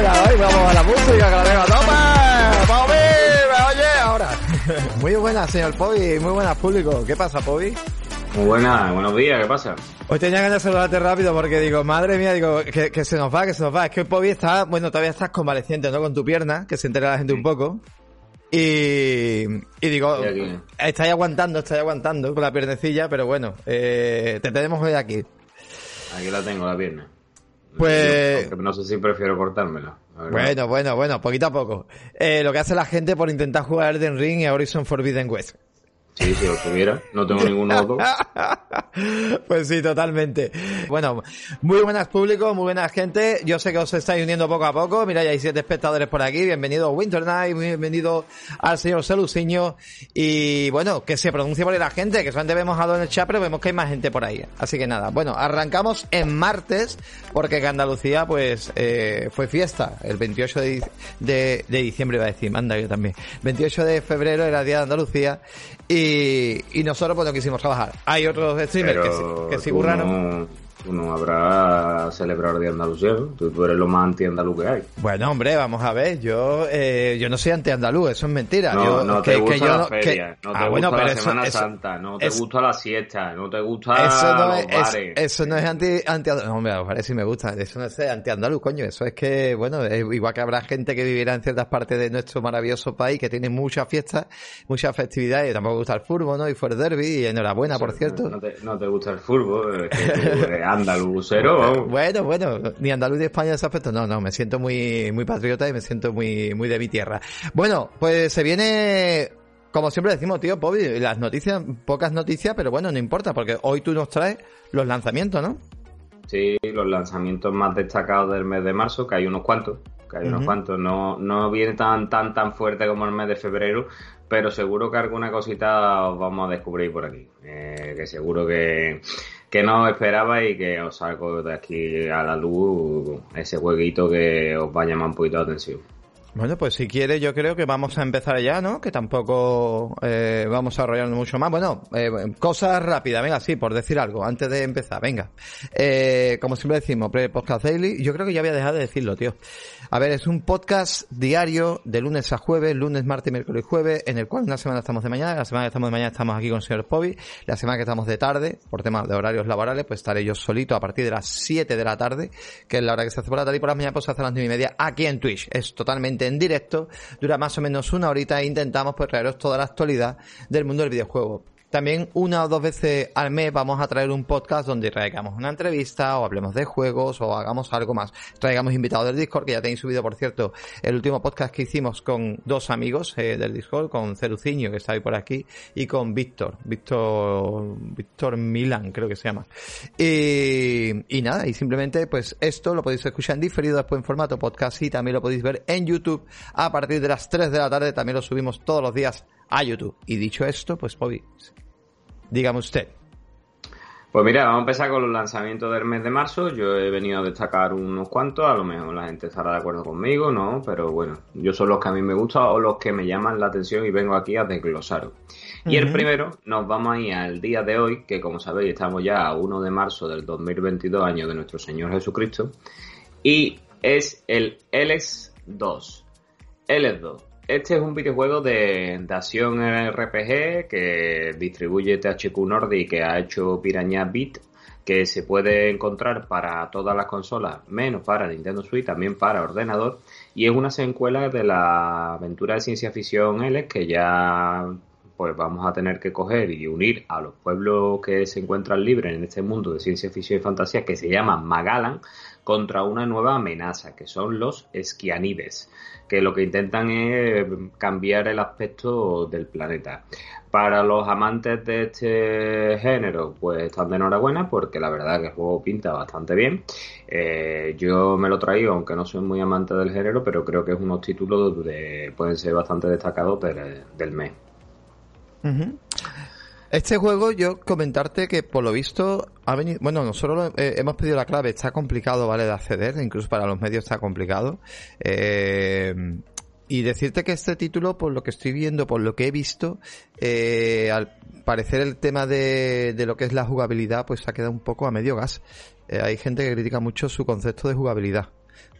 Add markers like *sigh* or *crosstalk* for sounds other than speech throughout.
Hoy vamos a la música que la tengo a tope. Pobi, me oye ahora. Muy buena, señor Pobi, muy buenas público. ¿Qué pasa, Pobi? Muy buena, buenos días, ¿qué pasa? Hoy tenía ganas de saludarte rápido porque digo, madre mía, digo, que, que se nos va, que se nos va. Es que el Pobi está, bueno, todavía estás convaleciente, ¿no? Con tu pierna, que se entera la gente un poco. Y, y digo, estáis aguantando, estáis aguantando con la piernecilla, pero bueno, eh, te tenemos hoy aquí. Aquí la tengo, la pierna. Pues- no sé si prefiero verdad. Bueno, bueno, bueno, poquito a poco. Eh, lo que hace la gente por intentar jugar Elden Ring y Horizon Forbidden West. Sí, si lo tuviera, no tengo ninguno otro. *laughs* pues sí, totalmente. Bueno, muy buenas público, muy buena gente. Yo sé que os estáis uniendo poco a poco. Mira, ya hay siete espectadores por aquí. Bienvenido Winter Night, bienvenido al señor Celuciño. Y bueno, que se pronuncie por la gente, que solamente vemos a dos en vemos que hay más gente por ahí. Así que nada, bueno, arrancamos en martes, porque que Andalucía, pues, eh, fue fiesta. El 28 de, dic- de, de diciembre iba a decir, manda yo también. 28 de febrero era el día de Andalucía. Y, y nosotros pues no quisimos trabajar. Hay otros streamers que, sí- Pero que sí tú curraron. no, tú no habrás celebrado el Día de Andalucía, tú, tú eres lo más anti-andaluz que hay. Bueno, hombre, vamos a ver, yo eh, yo no soy anti-andaluz, eso es mentira. No, Yo- no que- te que gusta yo la no- que- feria, no te Ah, gusta bueno, la eso- Semana eso- Santa, no te gusta la siesta, no te gusta Eso no, los es, es- bares. eso no es anti, anti No, hombre, a ver si me gusta. Eso no es anti-andaluz, coño. Eso es que, bueno, es igual que habrá gente que vivirá en ciertas partes de nuestro maravilloso país que tiene muchas fiestas, muchas festividades. Y tampoco gusta el fútbol, ¿no? Y fue el derby. Y enhorabuena, por cierto. No te, no te gusta el fútbol, es que tú *laughs* andalucero. Bueno, bueno, ni andaluz ni España en ese aspecto, no, no, me siento muy, muy patriota y me siento muy, muy de mi tierra. Bueno, pues se viene, como siempre decimos, tío, Bobby, las noticias, pocas noticias, pero bueno, no importa, porque hoy tú nos traes los lanzamientos, ¿no? Sí, los lanzamientos más destacados del mes de marzo, que hay unos cuantos, que hay unos cuantos, no, no viene tan, tan, tan fuerte como el mes de febrero, pero seguro que alguna cosita os vamos a descubrir por aquí, eh, que seguro que, que no esperaba y que os salgo de aquí a la luz ese jueguito que os va a llamar un poquito la atención. Bueno, pues si quieres, yo creo que vamos a empezar ya, ¿no? Que tampoco eh, vamos a arrollarnos mucho más. Bueno, eh, cosas rápidas, venga, sí, por decir algo, antes de empezar, venga. Eh, como siempre decimos, pre-podcast daily, yo creo que ya voy a dejar de decirlo, tío. A ver, es un podcast diario de lunes a jueves, lunes, martes, miércoles y jueves, en el cual una semana estamos de mañana, la semana que estamos de mañana estamos aquí con el señor Pobi, la semana que estamos de tarde, por temas de horarios laborales, pues estaré yo solito a partir de las 7 de la tarde, que es la hora que se hace por la tarde, y por las mañanas pues se hace a las 9 y media aquí en Twitch. Es totalmente en directo, dura más o menos una horita e intentamos pues traeros toda la actualidad del mundo del videojuego. También una o dos veces al mes vamos a traer un podcast donde traigamos una entrevista o hablemos de juegos o hagamos algo más. Traigamos invitados del Discord, que ya tenéis subido, por cierto, el último podcast que hicimos con dos amigos eh, del Discord, con Ceruciño, que está ahí por aquí, y con Víctor, Víctor, Víctor Milan, creo que se llama. Y, y nada, y simplemente pues esto lo podéis escuchar en diferido después en formato podcast y también lo podéis ver en YouTube a partir de las 3 de la tarde, también lo subimos todos los días a YouTube. Y dicho esto, pues Bobby, dígame usted. Pues mira, vamos a empezar con los lanzamientos del mes de marzo. Yo he venido a destacar unos cuantos, a lo mejor la gente estará de acuerdo conmigo, ¿no? Pero bueno, yo son los que a mí me gustan o los que me llaman la atención y vengo aquí a desglosaros. Y el primero, nos vamos a ir al día de hoy, que como sabéis estamos ya a 1 de marzo del 2022, año de nuestro Señor Jesucristo, y es el LS2. LS2. Este es un videojuego de, de acción RPG que distribuye THQ Nordic que ha hecho Piranha Beat, que se puede encontrar para todas las consolas, menos para Nintendo Switch, también para ordenador, y es una secuela de la aventura de ciencia ficción L que ya pues vamos a tener que coger y unir a los pueblos que se encuentran libres en este mundo de ciencia ficción y fantasía que se llaman Magalan contra una nueva amenaza, que son los esquianides, que lo que intentan es cambiar el aspecto del planeta. Para los amantes de este género, pues están de enhorabuena porque la verdad que el juego pinta bastante bien. Eh, yo me lo traigo, aunque no soy muy amante del género, pero creo que es unos títulos que pueden ser bastante destacados del, del mes. Este juego, yo comentarte que por lo visto ha venido, bueno, nosotros lo- eh, hemos pedido la clave, está complicado, ¿vale? De acceder, incluso para los medios está complicado. Eh, y decirte que este título, por lo que estoy viendo, por lo que he visto, eh, al parecer el tema de, de lo que es la jugabilidad, pues ha quedado un poco a medio gas. Eh, hay gente que critica mucho su concepto de jugabilidad.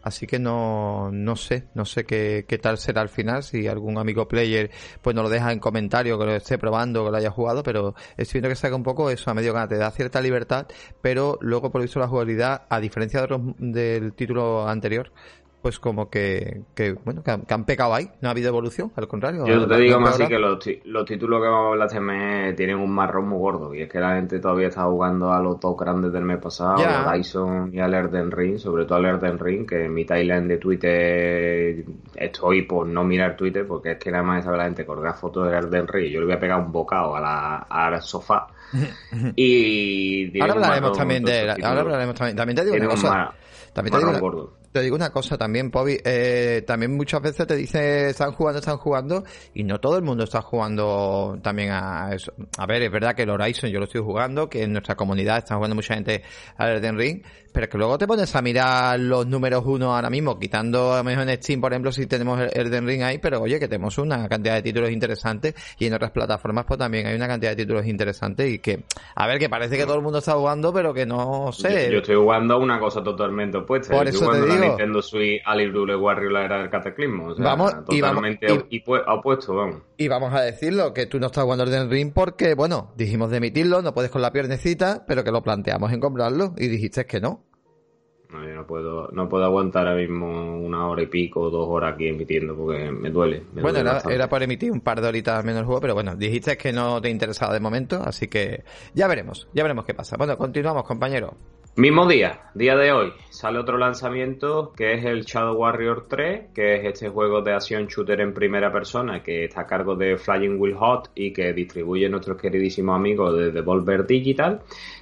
Así que no, no sé, no sé qué, qué tal será al final, si algún amigo player pues nos lo deja en comentario, que lo esté probando, que lo haya jugado, pero estoy viendo que saca un poco eso a medio gas, te da cierta libertad, pero luego por visto la jugabilidad, a diferencia de otros- del título anterior, pues como que, que bueno, que han, que han pecado ahí, no ha habido evolución, al contrario. Yo te digo más así que los, los títulos que vamos a hablar este mes tienen un marrón muy gordo. Y es que la gente todavía está jugando a los dos grandes del mes pasado, Ya. al Horizon y al Elden Ring, sobre todo al Elden Ring, que en mi timeline de Twitter estoy por no mirar Twitter, porque es que nada más sabe la gente colgar fotos del Elden Ring. Yo le voy a pegar un bocado a la, al sofá. *laughs* y Ahora hablaremos marrón también de, ahora hablaremos también, también te digo una un cosa, también te digo marrón una, gordo. Te digo una cosa también, Pobi. Eh, también muchas veces te dice están jugando, están jugando, y no todo el mundo está jugando también a eso. A ver, es verdad que el Horizon yo lo estoy jugando, que en nuestra comunidad está jugando mucha gente al Elden Ring, pero que luego te pones a mirar los números uno ahora mismo, quitando a lo mejor en Steam, por ejemplo, si tenemos el Elden Ring ahí, pero oye, que tenemos una cantidad de títulos interesantes, y en otras plataformas pues también hay una cantidad de títulos interesantes, y que, a ver, que parece que todo el mundo está jugando, pero que no sé. Yo, yo estoy jugando una cosa totalmente opuesta. Por Yo eso estoy te jugando la digo. Nintendo Switch Alibule Warrior la era del cataclismo. O sea, Vamos, y vamos- totalmente y- opue- opuesto, vamos. Y vamos a decirlo, que tú no estás jugando Elden Ring porque, bueno, dijimos de emitirlo, no puedes con la piernecita, pero que lo planteamos en comprarlo y dijiste que no. No, yo no puedo, no puedo aguantar ahora mismo una hora y pico, dos horas aquí emitiendo porque me duele. me bueno, duele era, por emitir un par de horitas menos el juego, pero bueno, dijiste que no te interesaba de momento, así que ya veremos, ya veremos qué pasa. Bueno, continuamos, compañero. Mismo día, día de hoy, sale otro lanzamiento que es el Shadow Warrior 3, que es este juego de acción shooter en primera persona que está a cargo de Flying Will Hot y que distribuye nuestros queridísimos amigos de Devolver Digital,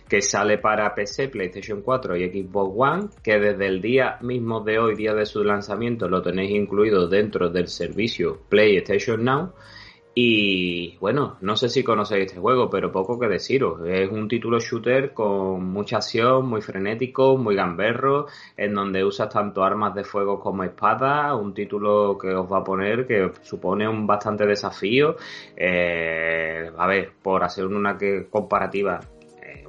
que sale para PC, PlayStation 4 y Xbox One, que desde el día mismo de hoy, día de su lanzamiento, lo tenéis incluido dentro del servicio PlayStation Now. Y bueno, no sé si conocéis este juego, pero poco que deciros. Es un título shooter con mucha acción, muy frenético, muy gamberro, en donde usas tanto armas de fuego como espadas. Un título que os va a poner que supone un bastante desafío. Eh, a ver, por hacer una comparativa,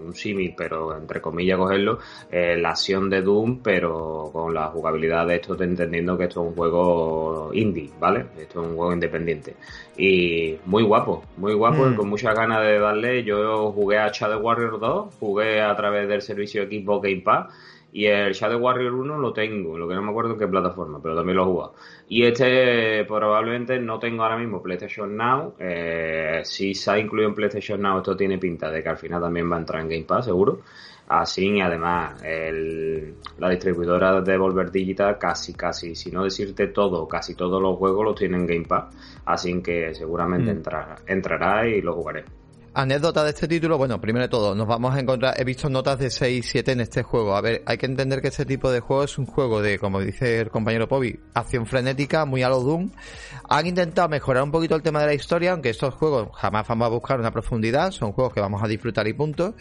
un símil, pero entre comillas cogerlo, eh, la acción de Doom, pero con la jugabilidad de esto, entendiendo que esto es un juego indie, ¿vale? Esto es un juego independiente. Y muy guapo, muy guapo Mm. y con muchas ganas de darle. Yo jugué a Shadow Warrior 2, jugué a través del servicio Xbox Game Pass. Y el Shadow Warrior 1 lo tengo, lo que no me acuerdo en qué plataforma, pero también lo he jugado. Y este probablemente no tengo ahora mismo PlayStation Now. Eh, si se ha incluido en PlayStation Now, esto tiene pinta de que al final también va a entrar en Game Pass, seguro. Así, y además, el- la distribuidora de Volver Digital casi, casi, si no decirte todo, casi todos los juegos los tienen en Game Pass. Así que seguramente Mm. entrará, entrará y lo jugaré. Anécdota de este título, bueno, primero de todo, nos vamos a encontrar, he visto notas de 6 y 7 en este juego. A ver, hay que entender que este tipo de juego es un juego de, como dice el compañero Pobi, acción frenética, muy a lo Doom. Han intentado mejorar un poquito el tema de la historia, aunque estos juegos jamás vamos a buscar una profundidad, son juegos que vamos a disfrutar y punto.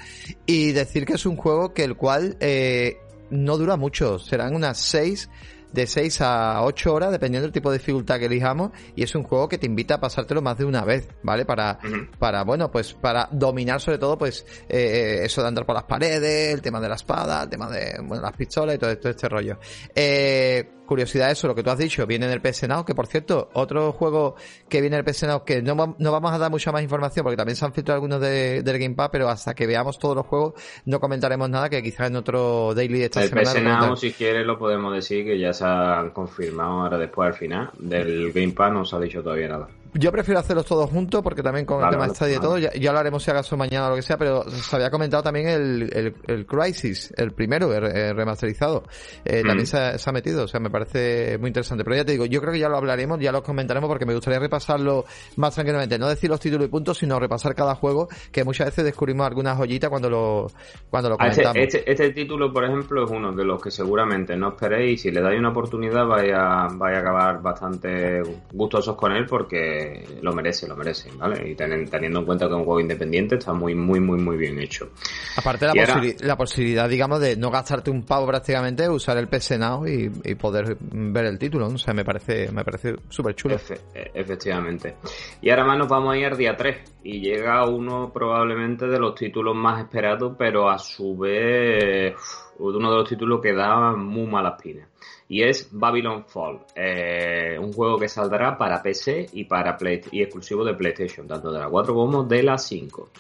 Y decir que es un juego que el cual eh, no dura mucho, serán unas 6 de 6 a 8 horas, dependiendo del tipo de dificultad que elijamos, y es un juego que te invita a pasártelo más de una vez, ¿vale? Para, para bueno, pues para dominar sobre todo, pues, eh, eso de andar por las paredes, el tema de la espada, el tema de, bueno, las pistolas y todo, todo este rollo. Eh, curiosidad eso, lo que tú has dicho, viene en el PS Now, que por cierto, otro juego que viene en el PS Now, que no, no vamos a dar mucha más información, porque también se han filtrado algunos de, del Game Pass, pero hasta que veamos todos los juegos, no comentaremos nada, que quizás en otro daily de esta El semana. PS Now, comentamos. si quieres, lo podemos decir que ya se han confirmado ahora después al final. Del Game Pass no se ha dicho todavía nada. Yo prefiero hacerlos todos juntos porque también con el tema de Stadia y todo, ya, ya lo haremos si acaso mañana o lo que sea, pero se había comentado también el, el, el Crisis, el primero, el, el remasterizado. Eh, Mm. También se ha, se ha metido, o sea, me parece muy interesante. Pero ya te digo, yo creo que ya lo hablaremos, ya lo comentaremos porque me gustaría repasarlo más tranquilamente. No decir los títulos y puntos, sino repasar cada juego, que muchas veces descubrimos algunas joyitas cuando lo, cuando lo comentamos. Este, este, este título, por ejemplo, es uno de los que seguramente no esperéis y si le dais una oportunidad vais a, vais a acabar bastante gustosos con él porque lo merece, lo merece, ¿vale? Y tenen- teniendo en cuenta que es un juego independiente está muy, muy, muy, muy bien hecho. Aparte la, la posibilidad, digamos, de no gastarte un pavo prácticamente, usar el PC Now y, y poder ver el título, ¿no? O sea, me parece, me parece súper chulo. Efe- e- efectivamente. Y ahora más nos vamos a ir al día 3 y llega uno probablemente de los títulos más esperados, pero a su vez uno de los títulos que da muy malas pinas. Y es Babylon Fall, eh, un juego que saldrá para PC y para Play y exclusivo de PlayStation, tanto de la 4 como de la 5.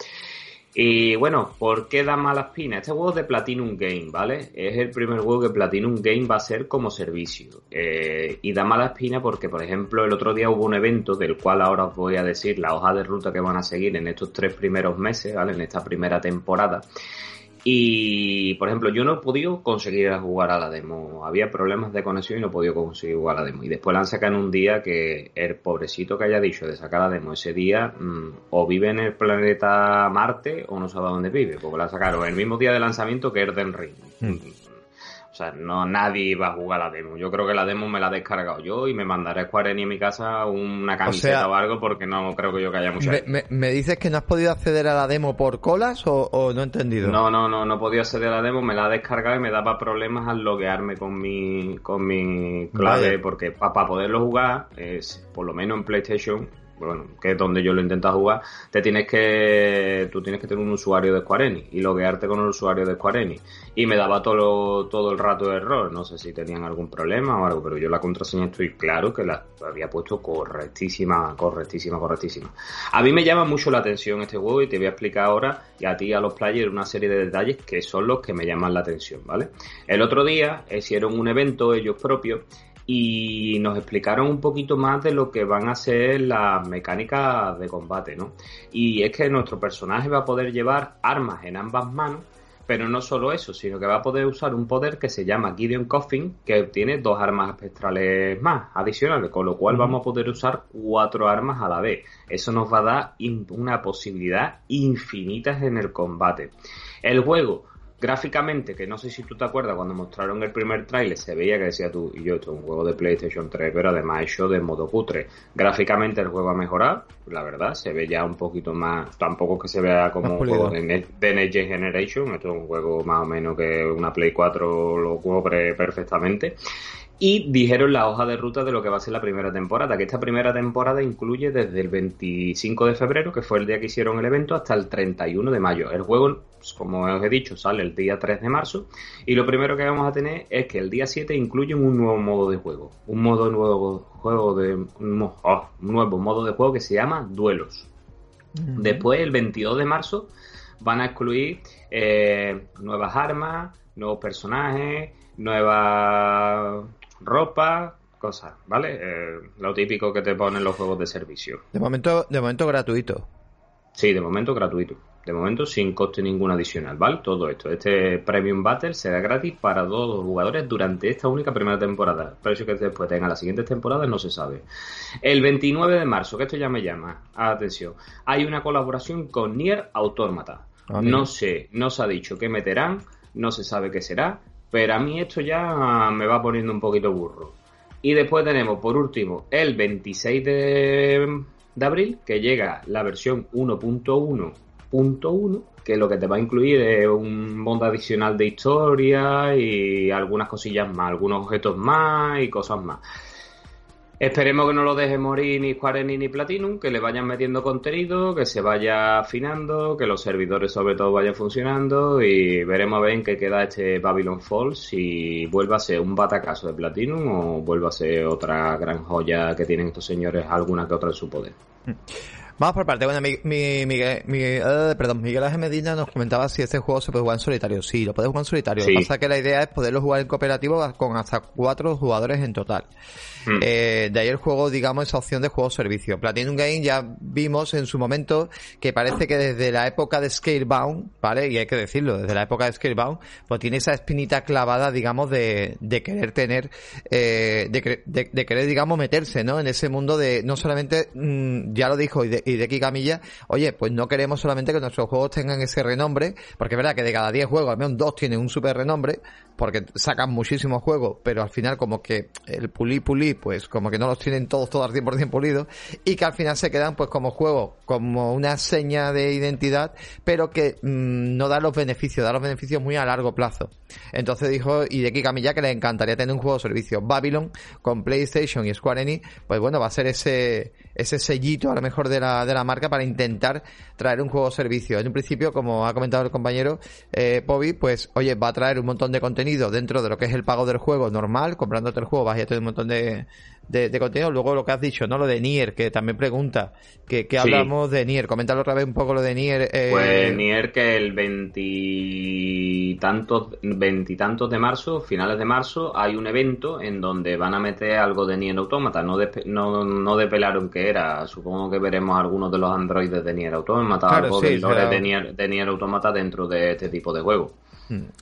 Y bueno, ¿por qué da malas pinas? Este juego es de Platinum Game, ¿vale? Es el primer juego que Platinum Game va a ser como servicio. Eh, y da malas pinas porque, por ejemplo, el otro día hubo un evento del cual ahora os voy a decir la hoja de ruta que van a seguir en estos tres primeros meses, ¿vale? En esta primera temporada. Y, por ejemplo, yo no he podido conseguir jugar a la demo. Había problemas de conexión y no he podido conseguir jugar a la demo. Y después la han sacado en un día que el pobrecito que haya dicho de sacar la demo ese día, mm, o vive en el planeta Marte o no sabe dónde vive, porque la sacaron el mismo día de lanzamiento que Elden Ring. Mm. O sea, no nadie va a jugar la demo. Yo creo que la demo me la he descargado yo y me mandaré Square Enix a mi casa una camiseta o, sea, algo porque no creo que yo que haya mucha Me, gente. me- me dices que no has podido acceder a la demo por colas o, o no he entendido? No, no, no, no podía acceder a la demo, me la he descargado y me daba problemas al loguearme con mi, con mi clave, Vaya. porque para poderlo jugar, es, por lo menos en PlayStation, bueno, que es donde yo lo he intentado jugar, te tienes que, tú tienes que tener un usuario de Square Enix y loguearte con el usuario de Square Enix. Y me daba todo, todo el rato de error, no sé si tenían algún problema o algo, pero yo la contraseña estoy claro que la había puesto correctísima, correctísima, correctísima. A mí me llama mucho la atención este juego y te voy a explicar ahora y a ti a los players una serie de detalles que son los que me llaman la atención, ¿vale? El otro día hicieron un evento ellos propios y nos explicaron un poquito más de lo que van a ser las mecánicas de combate, ¿no? Y es que nuestro personaje va a poder llevar armas en ambas manos, pero no solo eso, sino que va a poder usar un poder que se llama Gideon Coffin, que tiene dos armas espectrales más adicionales, con lo cual vamos a poder usar cuatro armas a la vez. Eso nos va a dar una posibilidad infinita en el combate. El juego gráficamente, que no sé si tú te acuerdas, cuando mostraron el primer tráiler se veía que decía tú y yo, esto es un juego de PlayStation 3, pero además hecho de modo cutre. Gráficamente el juego ha mejorado, la verdad, se ve ya un poquito más, tampoco que se vea como un juego de, Ne- de Next Generation, esto es un juego más o menos que una Play 4 lo cubre perfectamente. Y dijeron la hoja de ruta de lo que va a ser la primera temporada, que esta primera temporada incluye desde el 25 de febrero, que fue el día que hicieron el evento, hasta el 31 de mayo. El juego, pues, como os he dicho, sale el día 3 de marzo. Y lo primero que vamos a tener es que el día 7 incluye un nuevo modo de juego. Un modo nuevo juego de un oh, nuevo modo de juego que se llama Duelos. Después, el 22 de marzo, van a excluir eh, nuevas armas, nuevos personajes, nueva ropa, cosas, ¿vale? Eh, lo típico que te ponen los juegos de servicio. De momento, de momento gratuito. Sí, de momento gratuito. De momento sin coste ningún adicional, ¿vale? Todo esto. Este Premium Battle será gratis para todos los jugadores durante esta única primera temporada. Precio que después tenga las siguientes temporadas no se sabe. El 29 de marzo, que esto ya me llama. Atención. Hay una colaboración con Nier Automata. Ah, no sé, no se ha dicho qué meterán, no se sabe qué será, pero a mí esto ya me va poniendo un poquito burro. Y después tenemos, por último, el 26 de, abril, que llega la versión 1.1.1, que lo que te va a incluir es un mundo adicional de historia y algunas cosillas más, algunos objetos más y cosas más. Esperemos que no lo deje morir ni Square ni Platinum, que le vayan metiendo contenido, que se vaya afinando, que los servidores sobre todo vayan funcionando y veremos a ver en qué queda este Babylon Fall, si vuelve a ser un batacazo de Platinum o vuelve a ser otra gran joya que tienen estos señores, alguna que otra en su poder. Vamos por parte. Bueno, mi, mi, Miguel, mi- eh, perdón, Miguel Ángel Medina nos comentaba si este juego se puede jugar en solitario. Sí, lo puedes jugar en solitario. Lo Sí. que pasa es que la idea es poderlo jugar en cooperativo con hasta cuatro jugadores en total. Hmm. Eh, de ahí el juego, digamos, esa opción de juego-servicio. Platinum Game ya vimos en su momento que parece que desde la época de Scalebound, ¿vale? Y hay que decirlo, desde la época de Scalebound, pues tiene esa espinita clavada, digamos, de, de querer tener, eh, de, de- de querer, digamos, meterse, ¿no? En ese mundo de, no solamente, mm, ya lo dijo Hide- Hideki Camilla, oye, pues no queremos solamente que nuestros juegos tengan ese renombre, porque es verdad que de cada 10 juegos, al menos dos tienen un super renombre, porque sacan muchísimos juegos, pero al final como que el pulí pulí, pues como que no los tienen todos, todos al 100% pulidos, y que al final se quedan pues como juegos, como una seña de identidad, pero que mm, no da los beneficios, da los beneficios muy a largo plazo. Entonces dijo Hideki Camilla que le encantaría tener un juego de servicio. Babylon con PlayStation y Square Enix, pues bueno, va a ser ese, ese sellito a lo mejor de la, de la marca para intentar traer un juego servicio. En un principio, como ha comentado el compañero eh, Pobi, pues oye, va a traer un montón de contenido dentro de lo que es el pago del juego normal, comprándote el juego vas a tener un montón de, de, de contenido. Luego lo que has dicho, ¿no? Lo de Nier, que también pregunta, que, que Sí. hablamos de Nier. Coméntalo otra vez un poco lo de Nier. eh, Pues Nier que el veintitantos, veintitantos de marzo, finales de marzo, hay un evento en donde van a meter algo de Nier Automata. No, despe- no, no despelaron qué era. Supongo que veremos algunos de los androides de Nier Automata, Claro, algo sí, de Nier, de Nier Automata dentro de este tipo de juego.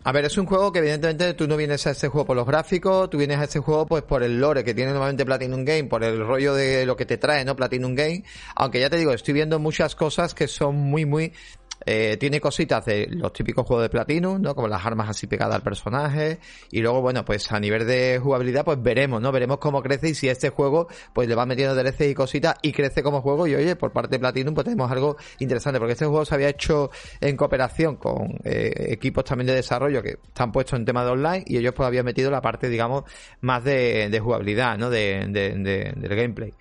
A ver, es un juego que evidentemente tú no vienes a este juego por los gráficos, tú vienes a este juego pues por el lore que tiene normalmente Platinum Game, por el rollo de lo que te trae, ¿no? Platinum Game. Aunque ya te digo, estoy viendo muchas cosas que son muy, muy... Eh, tiene cositas de los típicos juegos de Platinum, ¿no? Como las armas así pegadas al personaje. Y luego, bueno, pues a nivel de jugabilidad, pues veremos, ¿no? Veremos cómo crece y si este juego, pues le va metiendo DLC y cositas y crece como juego. Y oye, por parte de Platinum, pues tenemos algo interesante. Porque este juego se había hecho en cooperación con eh, equipos también de desarrollo que están puestos en tema de online y ellos pues habían metido la parte, digamos, más de, de jugabilidad, ¿no? De, de- de- del gameplay.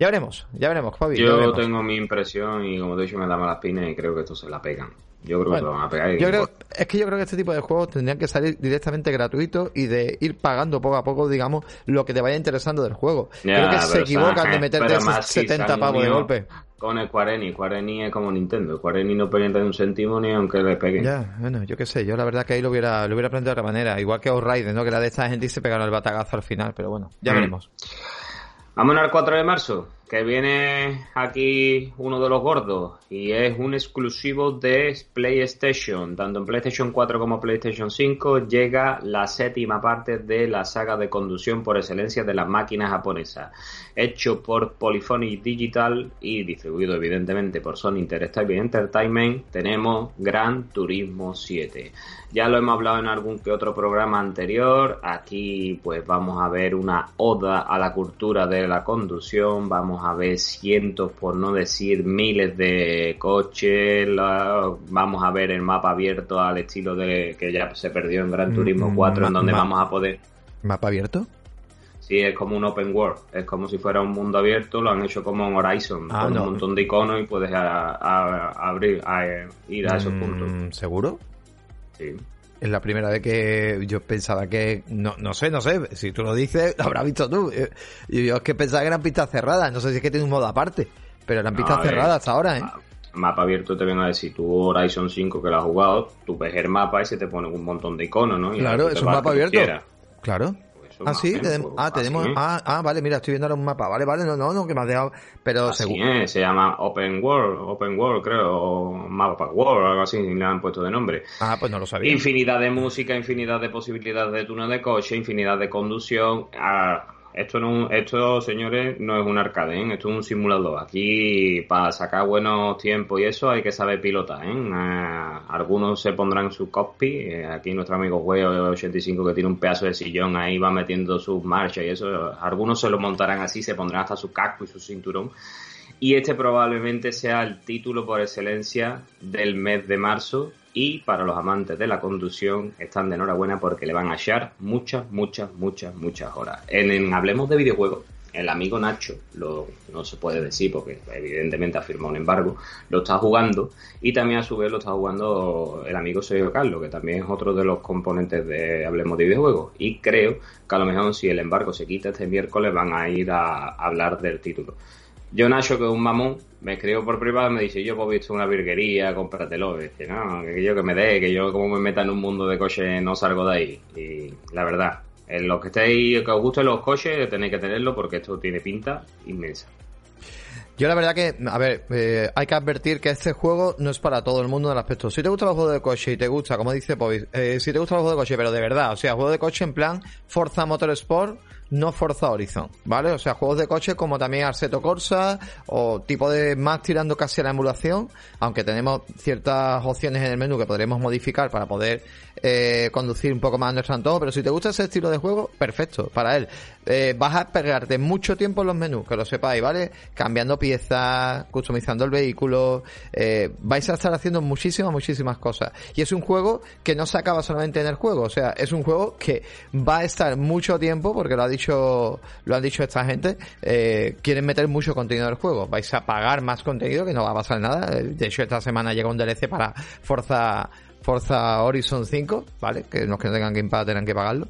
Ya veremos, ya veremos, ya Yo veremos. tengo mi impresión y como te he dicho me da malas pinas y creo que esto se la pegan. Yo creo que se Bueno, lo van a pegar. y- Yo creo, es que yo creo que este tipo de juegos tendrían que salir directamente gratuitos y de ir pagando poco a poco, digamos, lo que te vaya interesando del juego. Ya, creo que se equivocan de meterte esos más si 70 se han pavos de golpe. Con Square Enix. Square Enix es como Nintendo. Square Enix no pendiente de un céntimo ni aunque le peguen. Ya, bueno, yo qué sé, yo la verdad que ahí lo hubiera, lo hubiera planteado de otra manera, igual que Outrider, ¿no? Que era de esta gente se pegaron el batagazo al final, pero bueno, ya Mm. veremos. Vámonos al 4 de marzo, que viene aquí uno de los gordos y es un exclusivo de PlayStation. Tanto en PlayStation 4 como PlayStation 5 llega la séptima parte de la saga de conducción por excelencia de las máquinas japonesas. Hecho por Polyphony Digital y distribuido evidentemente por Sony Interactive Entertainment, tenemos Gran Turismo 7. Ya lo hemos hablado en algún que otro programa anterior. Aquí pues vamos a ver una oda a la cultura de la conducción. Vamos a ver cientos, por no decir miles de coches. la- vamos a ver el mapa abierto al estilo de que ya se perdió en Gran Mm, Turismo mm, 4, en ma- donde vamos a poder... ¿Mapa abierto? Sí, es como un open world, es como si fuera un mundo abierto, lo han hecho como en Horizon, Ah, con no. un montón de iconos y puedes a- a- abrir, a- ir a esos Mm, puntos. ¿Seguro? Sí. Es la primera vez que yo pensaba que, no, no sé, no sé, si tú lo dices, lo habrás visto tú. Eh, Y yo es que pensaba que eran pistas cerradas, no sé si es que tiene un modo aparte, pero eran pistas cerradas hasta ahora, ¿eh? ma- Mapa abierto te vengo a decir, tú Horizon 5 que lo has jugado, tú ves el mapa y se te pone un montón de iconos, ¿no? Y Claro, es un mapa abierto. Claro. Ah, sí, o menos, tenemos, pues, ah, tenemos, ah, ah, vale, mira, estoy viendo ahora un mapa, vale, vale, no, no, no, que me has dejado, pero seguro. se llama Open World, Open World creo, o Mapa World, algo así, le han puesto de nombre. Ah, pues no lo sabía. Infinidad de música, infinidad de posibilidades de túnel de coche, infinidad de conducción. Ah, esto, no, esto, señores, no es un arcade, ¿eh? esto es un simulador. Aquí, para sacar buenos tiempos y eso, hay que saber pilotar. ¿eh? Ah, algunos se pondrán su cockpit. eh, aquí nuestro amigo Juego 85 que tiene un pedazo de sillón ahí va metiendo sus marchas y eso. Algunos se lo montarán así, se pondrán hasta su casco y su cinturón. Y este probablemente sea el título por excelencia del mes de marzo. Y para los amantes de la conducción están de enhorabuena porque le van a echar muchas, muchas, muchas, muchas horas. En, Hablemos de videojuegos, el amigo Nacho, lo, no se puede decir porque evidentemente ha firmado un embargo, lo está jugando y también a su vez lo está jugando el amigo Sergio Carlos, que también es otro de los componentes de Hablemos de videojuegos. Y creo que a lo mejor si el embargo se quita este miércoles van a ir a hablar del título. Yo, Nacho, que es un mamón, me escribo por privado y me dice, yo pues visto una virguería, cómpratelo. Y dice, no, que yo que me dé, que yo como me meta en un mundo de coches no salgo de ahí. Y la verdad, en los que estéis, que os gusten los coches, tenéis que tenerlo porque esto tiene pinta inmensa. Yo la verdad que, a ver, eh, hay que advertir que este juego no es para todo el mundo en el aspecto. Si te gusta los juegos de coche y te gusta, como dice Povis, eh, si te gusta los juegos de coche, pero de verdad, o sea, juego de coche en plan Forza Motorsport, no Forza Horizon, ¿vale? O sea, juegos de coche como también Arseto Corsa o tipo de más tirando casi a la emulación, aunque tenemos ciertas opciones en el menú que podremos modificar para poder eh, conducir un poco más nuestro antojo, pero si te gusta ese estilo de juego, perfecto, para él. Eh, vas a pegarte mucho tiempo en los menús, que lo sepáis, ¿vale? Cambiando piezas, customizando el vehículo, eh, vais a estar haciendo muchísimas, muchísimas cosas. Y es un juego que no se acaba solamente en el juego, o sea, es un juego que va a estar mucho tiempo, porque lo ha dicho, lo han dicho esta gente, eh, quieren meter mucho contenido en el juego. Vais a pagar más contenido, que no va a pasar nada. De hecho, esta semana llega un DLC para Forza Forza Horizon 5, ¿vale? Que los que no tengan Game Pass tendrán que pagarlo.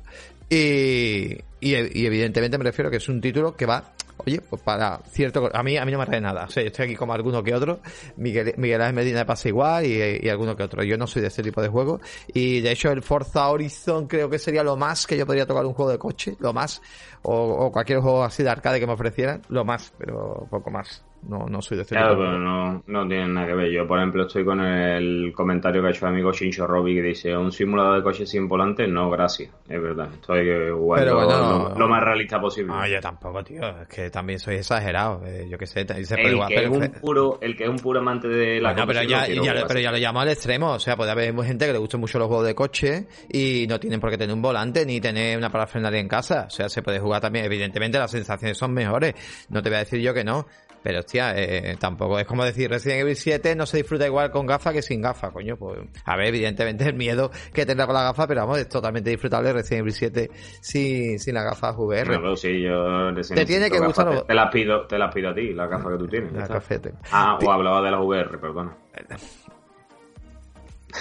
Y, y, y evidentemente me refiero que es un título que va, oye, pues para cierto... A mí, a mí no me trae nada. O sea, yo estoy aquí como alguno que otro. Miguel, Miguel Ángel Medina pasa igual y, y alguno que otro. Yo no soy de este tipo de juego. Y de hecho el Forza Horizon creo que sería lo más que yo podría tocar un juego de coche. Lo más. O, o cualquier juego así de arcade que me ofrecieran. Lo más, pero poco más. No, no soy de este Claro, pero no, no tiene nada que ver. Yo, por ejemplo, estoy con el comentario que ha hecho el amigo Shincho Robi que dice, un simulador de coches sin volante, no, gracias. Es verdad, estoy igual Pero lo, bueno, lo- lo más realista posible. No, yo tampoco, tío. Es que también soy exagerado. Eh, yo qué sé. se puede el, jugar, que pero- es un puro, el que es un puro amante de la Bueno, pero ya, pero ya lo llamo al extremo. O sea, puede haber gente que le guste mucho los juegos de coche y no tienen por qué tener un volante ni tener una parafernalia en casa. O sea, se puede jugar también. Evidentemente, las sensaciones son mejores. No te voy a decir yo que no. Pero, hostia, eh, tampoco es como decir Resident Evil 7 no se disfruta igual con gafas que sin gafas, coño. Pues, a ver, evidentemente el miedo que tendrá con la gafa, pero vamos, es totalmente disfrutable Resident Evil 7 sin, sin las gafas VR. No, pero sí, yo Te tiene que gustar Te, te las pido, te las pido a ti, las gafas que tú tienes. La cafete. Ah, o hablaba de las VR, perdona.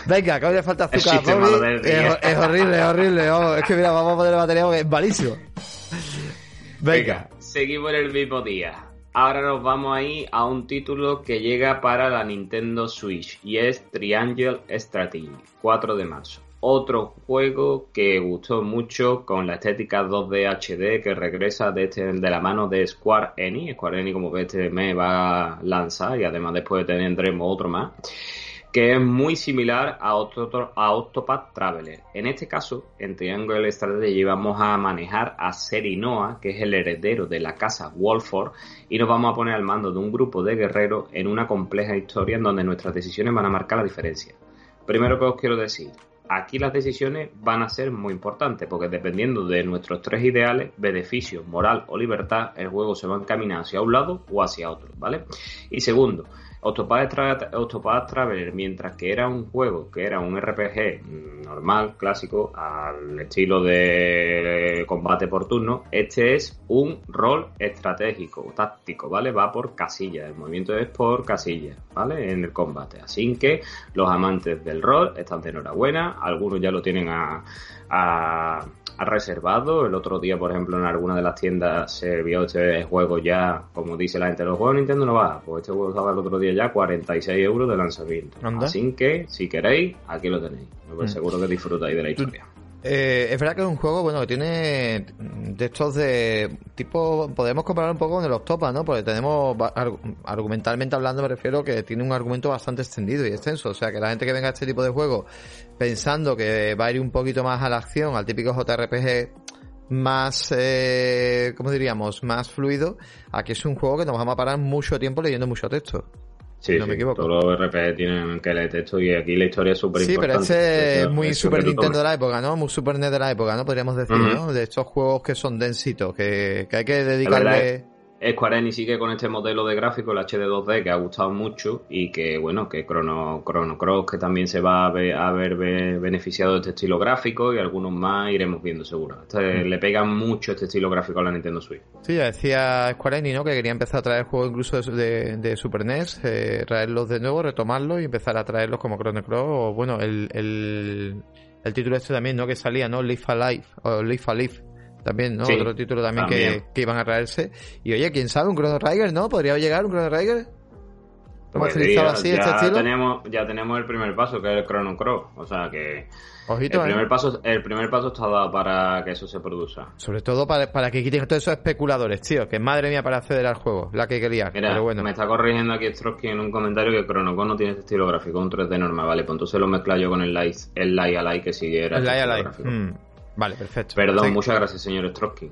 Venga, que hoy le falta El azúcar. Bobby. Es, horrible, es horrible. vamos. Es que mira, vamos a poner la batería porque es malísimo. Venga. seguimos en el mismo día. Ahora nos vamos ahí a un título que llega para la Nintendo Switch y es Triangle Strategy, 4 de marzo. Otro juego que gustó mucho con la estética 2D HD que regresa de, este, de la mano de Square Enix. Square Enix como que este mes va a lanzar y además después tendremos otro más que es muy similar a, Octo- a Octopath Traveler. En este caso, en Triangle Strategy vamos a manejar a Serinoa, que es el heredero de la casa Wolford, y nos vamos a poner al mando de un grupo de guerreros en una compleja historia en donde nuestras decisiones van a marcar la diferencia. Primero que os quiero decir, aquí las decisiones van a ser muy importantes, porque dependiendo de nuestros tres ideales, beneficio, moral o libertad, el juego se va a encaminar hacia un lado o hacia otro, ¿vale? Y segundo, Octopath, Tra- Octopath Traveler, mientras que era un juego que era un RPG normal, clásico, al estilo de combate por turno, este es un rol estratégico, táctico, ¿vale? Va por casillas, el movimiento es por casillas, ¿vale? En el combate. Así que los amantes del rol están de enhorabuena, algunos ya lo tienen a, a reservado. El otro día, por ejemplo, en alguna de las tiendas se vio este juego ya, como dice la gente, los juegos de Nintendo no va. Pues este juego estaba el otro día ya 46 euros de lanzamiento. Anda. Así que, si queréis, aquí lo tenéis. Pues Mm. seguro que disfrutáis de la historia. Eh, es verdad que es un juego, bueno, que tiene de estos de tipo, podemos comparar un poco con el Octopa, ¿no? Porque tenemos, argumentalmente hablando me refiero que tiene un argumento bastante extendido y extenso, o sea, que la gente que venga a este tipo de juego pensando que va a ir un poquito más a la acción, al típico JRPG más, eh, ¿cómo diríamos? Más fluido, aquí es un juego que nos vamos a parar mucho tiempo leyendo mucho texto. Sí, no sí, me equivoco. Todos los RPG tienen que leer texto y aquí la historia es súper Sí, pero importante. este es muy Super Nintendo de la época, ¿no? Muy Super NES de la época, ¿no? Podríamos decir, Ujú. ¿no? De estos juegos que son densitos, que, que hay que dedicarle... Square Enix sigue con este modelo de gráfico, el HD 2D, que ha gustado mucho y que, bueno, que Chrono, Chrono Cross, que también se va a ver, a be- beneficiado de este estilo gráfico y algunos más iremos viendo seguro. Este- Le pega mucho este estilo gráfico a la Nintendo Switch. Sí, ya decía Square Enix, ¿no? Que quería empezar a traer juegos incluso de, de- de Super NES, eh, traerlos de nuevo, retomarlos y empezar a traerlos como Chrono Cross o, bueno, el, el, el título este también, ¿no? Que salía, ¿no? Live Alive, o Live Alive. También, ¿no? Sí, Otro título también, Que, también. que iban a traerse. Y oye, quién sabe, un Chrono Trigger, ¿no? ¿Podría llegar un Chrono Trigger? ¿Lo hemos Pues ya, así, ya este estilo? tenemos, ya tenemos el primer paso, que es el Chrono Cross. O sea que Ojito, el ¿eh? primer paso, el primer paso está dado para que eso se produzca. Sobre todo para, para que quiten todos esos especuladores, tío. Que madre mía para acceder al juego. La que quería. Mira, Pero bueno. me está corrigiendo aquí Strosky en un comentario que Chrono Cross no tiene este estilo gráfico, un 3D normal, vale, pues entonces lo mezcla yo con el Light, el Light Alive que sí era El Light Alive. Mm, Vale, perfecto. Perdón, muchas gracias, señor Strosky.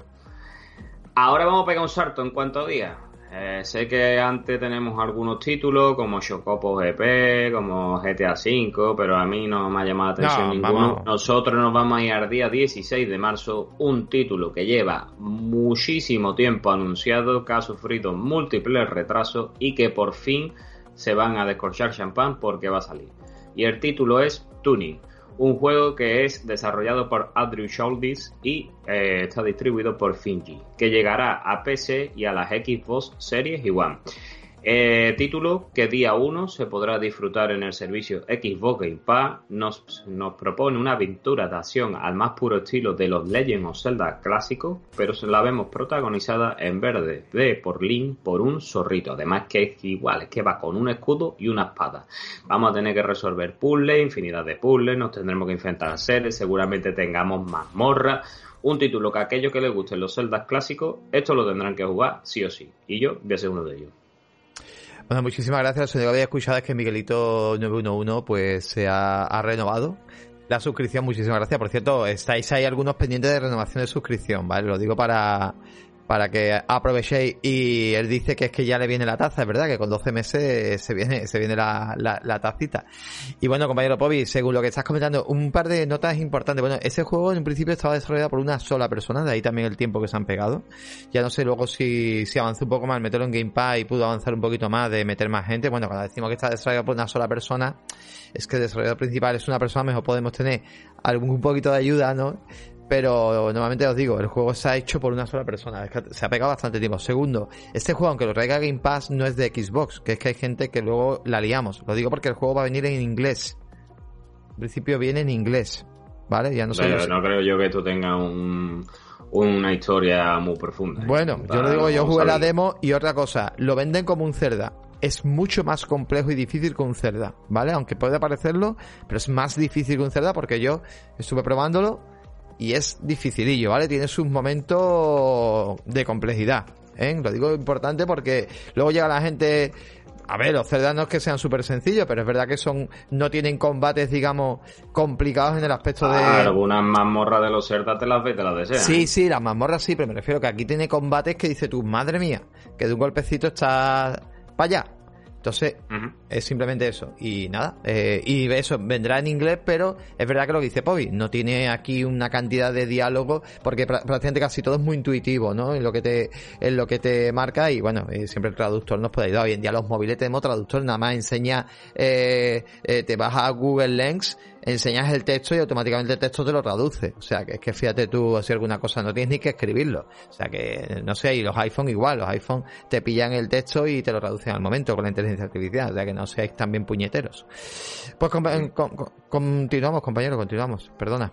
Ahora vamos a pegar un salto en cuanto a días. Eh, sé que antes tenemos algunos títulos como Chocopo GP, como GTA V, pero a mí no me ha llamado la atención No, ninguno. vamos. Nosotros nos vamos a ir al día 16 de marzo, un título que lleva muchísimo tiempo anunciado, que ha sufrido múltiples retrasos y que por fin se van a descorchar champán porque va a salir. Y el título es Tuning, un juego que es desarrollado por Andrew Schultz y eh, está distribuido por Finji, que llegará a PC y a las Xbox Series y One. Eh, título que día 1 se podrá disfrutar en el servicio Xbox Game Pass. Nos, nos propone una aventura de acción al más puro estilo de los Legend of Zelda clásicos, pero se la vemos protagonizada en verde de por Link por un zorrito. Además que es igual, es que va con un escudo y una espada. Vamos a tener que resolver puzzles, infinidad de puzzles, nos tendremos que enfrentar seres, seguramente tengamos mazmorras. Un título que a aquellos que les gusten los Zeldas clásicos, esto lo tendrán que jugar sí o sí. Y yo voy a ser uno de ellos. Bueno, muchísimas gracias. Lo que había escuchado es que Miguelito 911 pues se ha, ha renovado la suscripción. Muchísimas gracias. Por cierto, estáis ahí algunos pendientes de renovación de suscripción, ¿vale? Lo digo para, para que aprovechéis. Y él dice que es que ya le viene la taza, es verdad, que con 12 meses se viene, se viene la, la, tacita. Y bueno, compañero Pobi, según lo que estás comentando, un par de notas importantes. Bueno, ese juego en principio estaba desarrollado por una sola persona, de ahí también el tiempo que se han pegado. Ya no sé luego si, si avanzó un poco más, meterlo en Game Pass y pudo avanzar un poquito más de meter más gente. Bueno, cuando decimos que está desarrollado por una sola persona, es que el desarrollador principal es una persona, mejor podemos tener algún un poquito de ayuda, ¿no? Pero normalmente os digo, el juego se ha hecho por una sola persona, es que se ha pegado bastante tiempo. Segundo, este juego, aunque lo traiga Game Pass, no es de Xbox, que es que hay gente que luego la liamos. Lo digo porque el juego va a venir en inglés. En principio viene en inglés, ¿vale? Ya no sé. Pero no creo yo que esto tenga un, una historia muy profunda. ¿eh? Bueno, yo lo digo, yo jugué la demo y otra cosa, lo venden como un Cerda. Es mucho más complejo y difícil que un Cerda, ¿vale? Aunque puede parecerlo, pero es más difícil que un Cerda porque yo estuve probándolo y es dificilillo, ¿vale? Tiene sus momentos de complejidad, ¿eh? Lo digo importante porque luego llega la gente... A ver, los Cerdas no es que sean súper sencillos, pero es verdad que son no tienen combates, digamos, complicados en el aspecto de... Ah, algunas mazmorras de los Zelda te las ves, te las deseas. Sí, sí, las mazmorras sí, pero me refiero que aquí tiene combates que dice tú, madre mía, que de un golpecito está para allá. Entonces, es simplemente eso. Y nada, eh, y eso vendrá en inglés, pero es verdad que lo que dice Pobi, no tiene aquí una cantidad de diálogo, porque prá- prácticamente casi todo es muy intuitivo, ¿no? En lo que te, en lo que te marca, y bueno, eh, siempre el traductor nos puede ayudar. Hoy en día los móviles tenemos traductor, nada más enseña, eh, eh, te vas a Google Lens, enseñas el texto y automáticamente el texto te lo traduce. O sea, que es que fíjate tú si alguna cosa, no tienes ni que escribirlo. O sea, que no sé, y los iPhone igual, los iPhone te pillan el texto y te lo traducen al momento con la inteligencia artificial. O sea, que no seáis también puñeteros. Pues com- con- con- continuamos, compañero, continuamos. Perdona.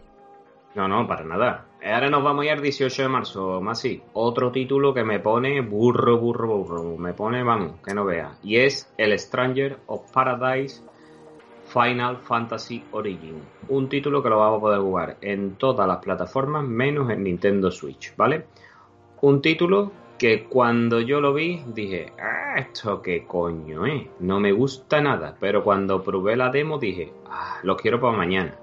No, no, para nada. Ahora nos vamos a ir al 18 de marzo, Masi. Otro título que me pone burro, burro, burro. Me pone, vamos, que no vea. Y es El Stranger of Paradise Final Fantasy Origin. Un título que lo vamos a poder jugar en todas las plataformas menos en Nintendo Switch, ¿vale? Un título que cuando yo lo vi dije, ah, esto qué coño es, no me gusta nada, pero cuando probé la demo dije, ah, lo quiero para mañana.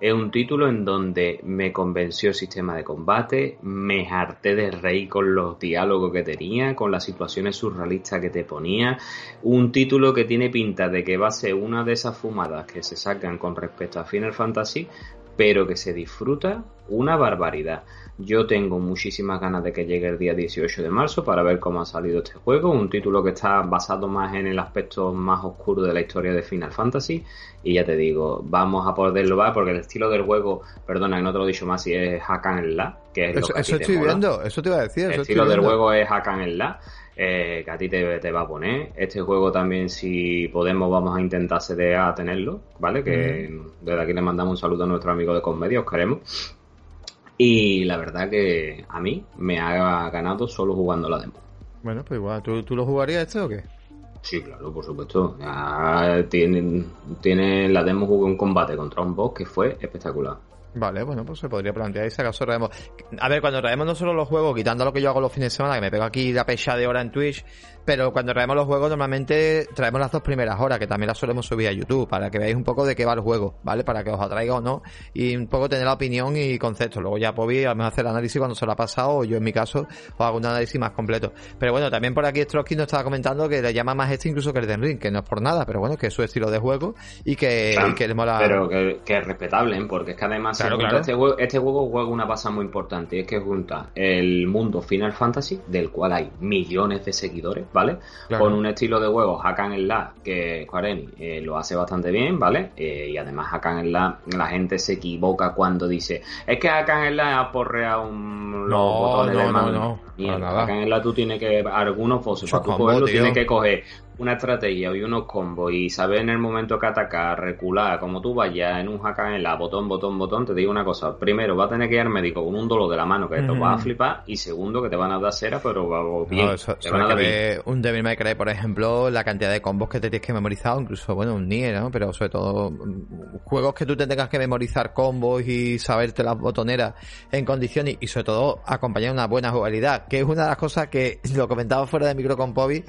Es un título en donde me convenció el sistema de combate, me harté de reír con los diálogos que tenía, con las situaciones surrealistas que te ponía. Un título que tiene pinta de que va a ser una de esas fumadas que se sacan con respecto a Final Fantasy, pero que se disfruta una barbaridad. Yo tengo muchísimas ganas de que llegue el día 18 de marzo para ver cómo ha salido este juego, un título que está basado más en el aspecto más oscuro de la historia de Final Fantasy y ya te digo, vamos a poderlo ver porque el estilo del juego, perdona que no te lo he dicho más, si es hack and slash, que es lo Eso, que a eso te estoy mola. viendo, eso te iba a decir. El estilo del juego es hack and slash, eh, que a ti te, te va a poner. Este juego también, si podemos, vamos a intentar CDA a tenerlo, ¿vale? Que desde aquí le mandamos un saludo a nuestro amigo de Conmedia, os queremos. Y la verdad que a mí me ha ganado solo jugando la demo. Bueno, pues igual, ¿tú, tú lo jugarías este o qué? Sí, claro, por supuesto. Ya tiene, tiene la demo jugué un combate contra un boss que fue espectacular. Vale, bueno, pues se podría plantear y si acaso traemos. A ver, cuando traemos no solo los juegos, quitando lo que yo hago los fines de semana, que me pego aquí la pecha de hora en Twitch, pero cuando traemos los juegos normalmente traemos las dos primeras horas, que también las solemos subir a YouTube, para que veáis un poco de qué va el juego, ¿vale? Para que os atraiga o no, y un poco tener la opinión y concepto. Luego ya Pobi a lo mejor hacer el análisis cuando se lo ha pasado, o yo en mi caso os hago un análisis más completo. Pero bueno, también por aquí Strosky nos estaba comentando que le llama más este incluso que el Den Ring, que no es por nada, pero bueno, que es su estilo de juego y que, Claro, y que le mola. Pero que, que es respetable, ¿eh? porque es que además Claro, junta claro. Este, juego, este juego juega una base muy importante, y es que junta el mundo Final Fantasy, del cual hay millones de seguidores, ¿vale? Claro. Con un estilo de juego Hack and Slash que Square Enix eh, lo hace bastante bien, ¿vale? Eh, y además Hack and Slash, la gente se equivoca cuando dice, es que Hack and Slash ha porreado un, los No, botones no, del no, mando". no, Mierda, para nada. Hack and Slash tú tienes que, algunos para tú cogerlo, tienes que coger una estrategia y unos combos y saber en el momento que atacar, recular, como tú vayas en un hack en la botón, botón, botón, te digo una cosa. Primero, va a tener que ir al médico con un dolor de la mano que te vas a flipar y segundo, que te van a dar cera, pero va bien. No, eso, te eso van a dar bien. un Devil May Cry, por ejemplo, la cantidad de combos que te tienes que memorizar, incluso, bueno, un Nier, ¿no? Pero sobre todo, mm, juegos que tú te tengas que memorizar combos y saberte las botoneras en condiciones y sobre todo acompañar una buena jugabilidad, que es una de las cosas que lo comentaba fuera de micro con Pobi,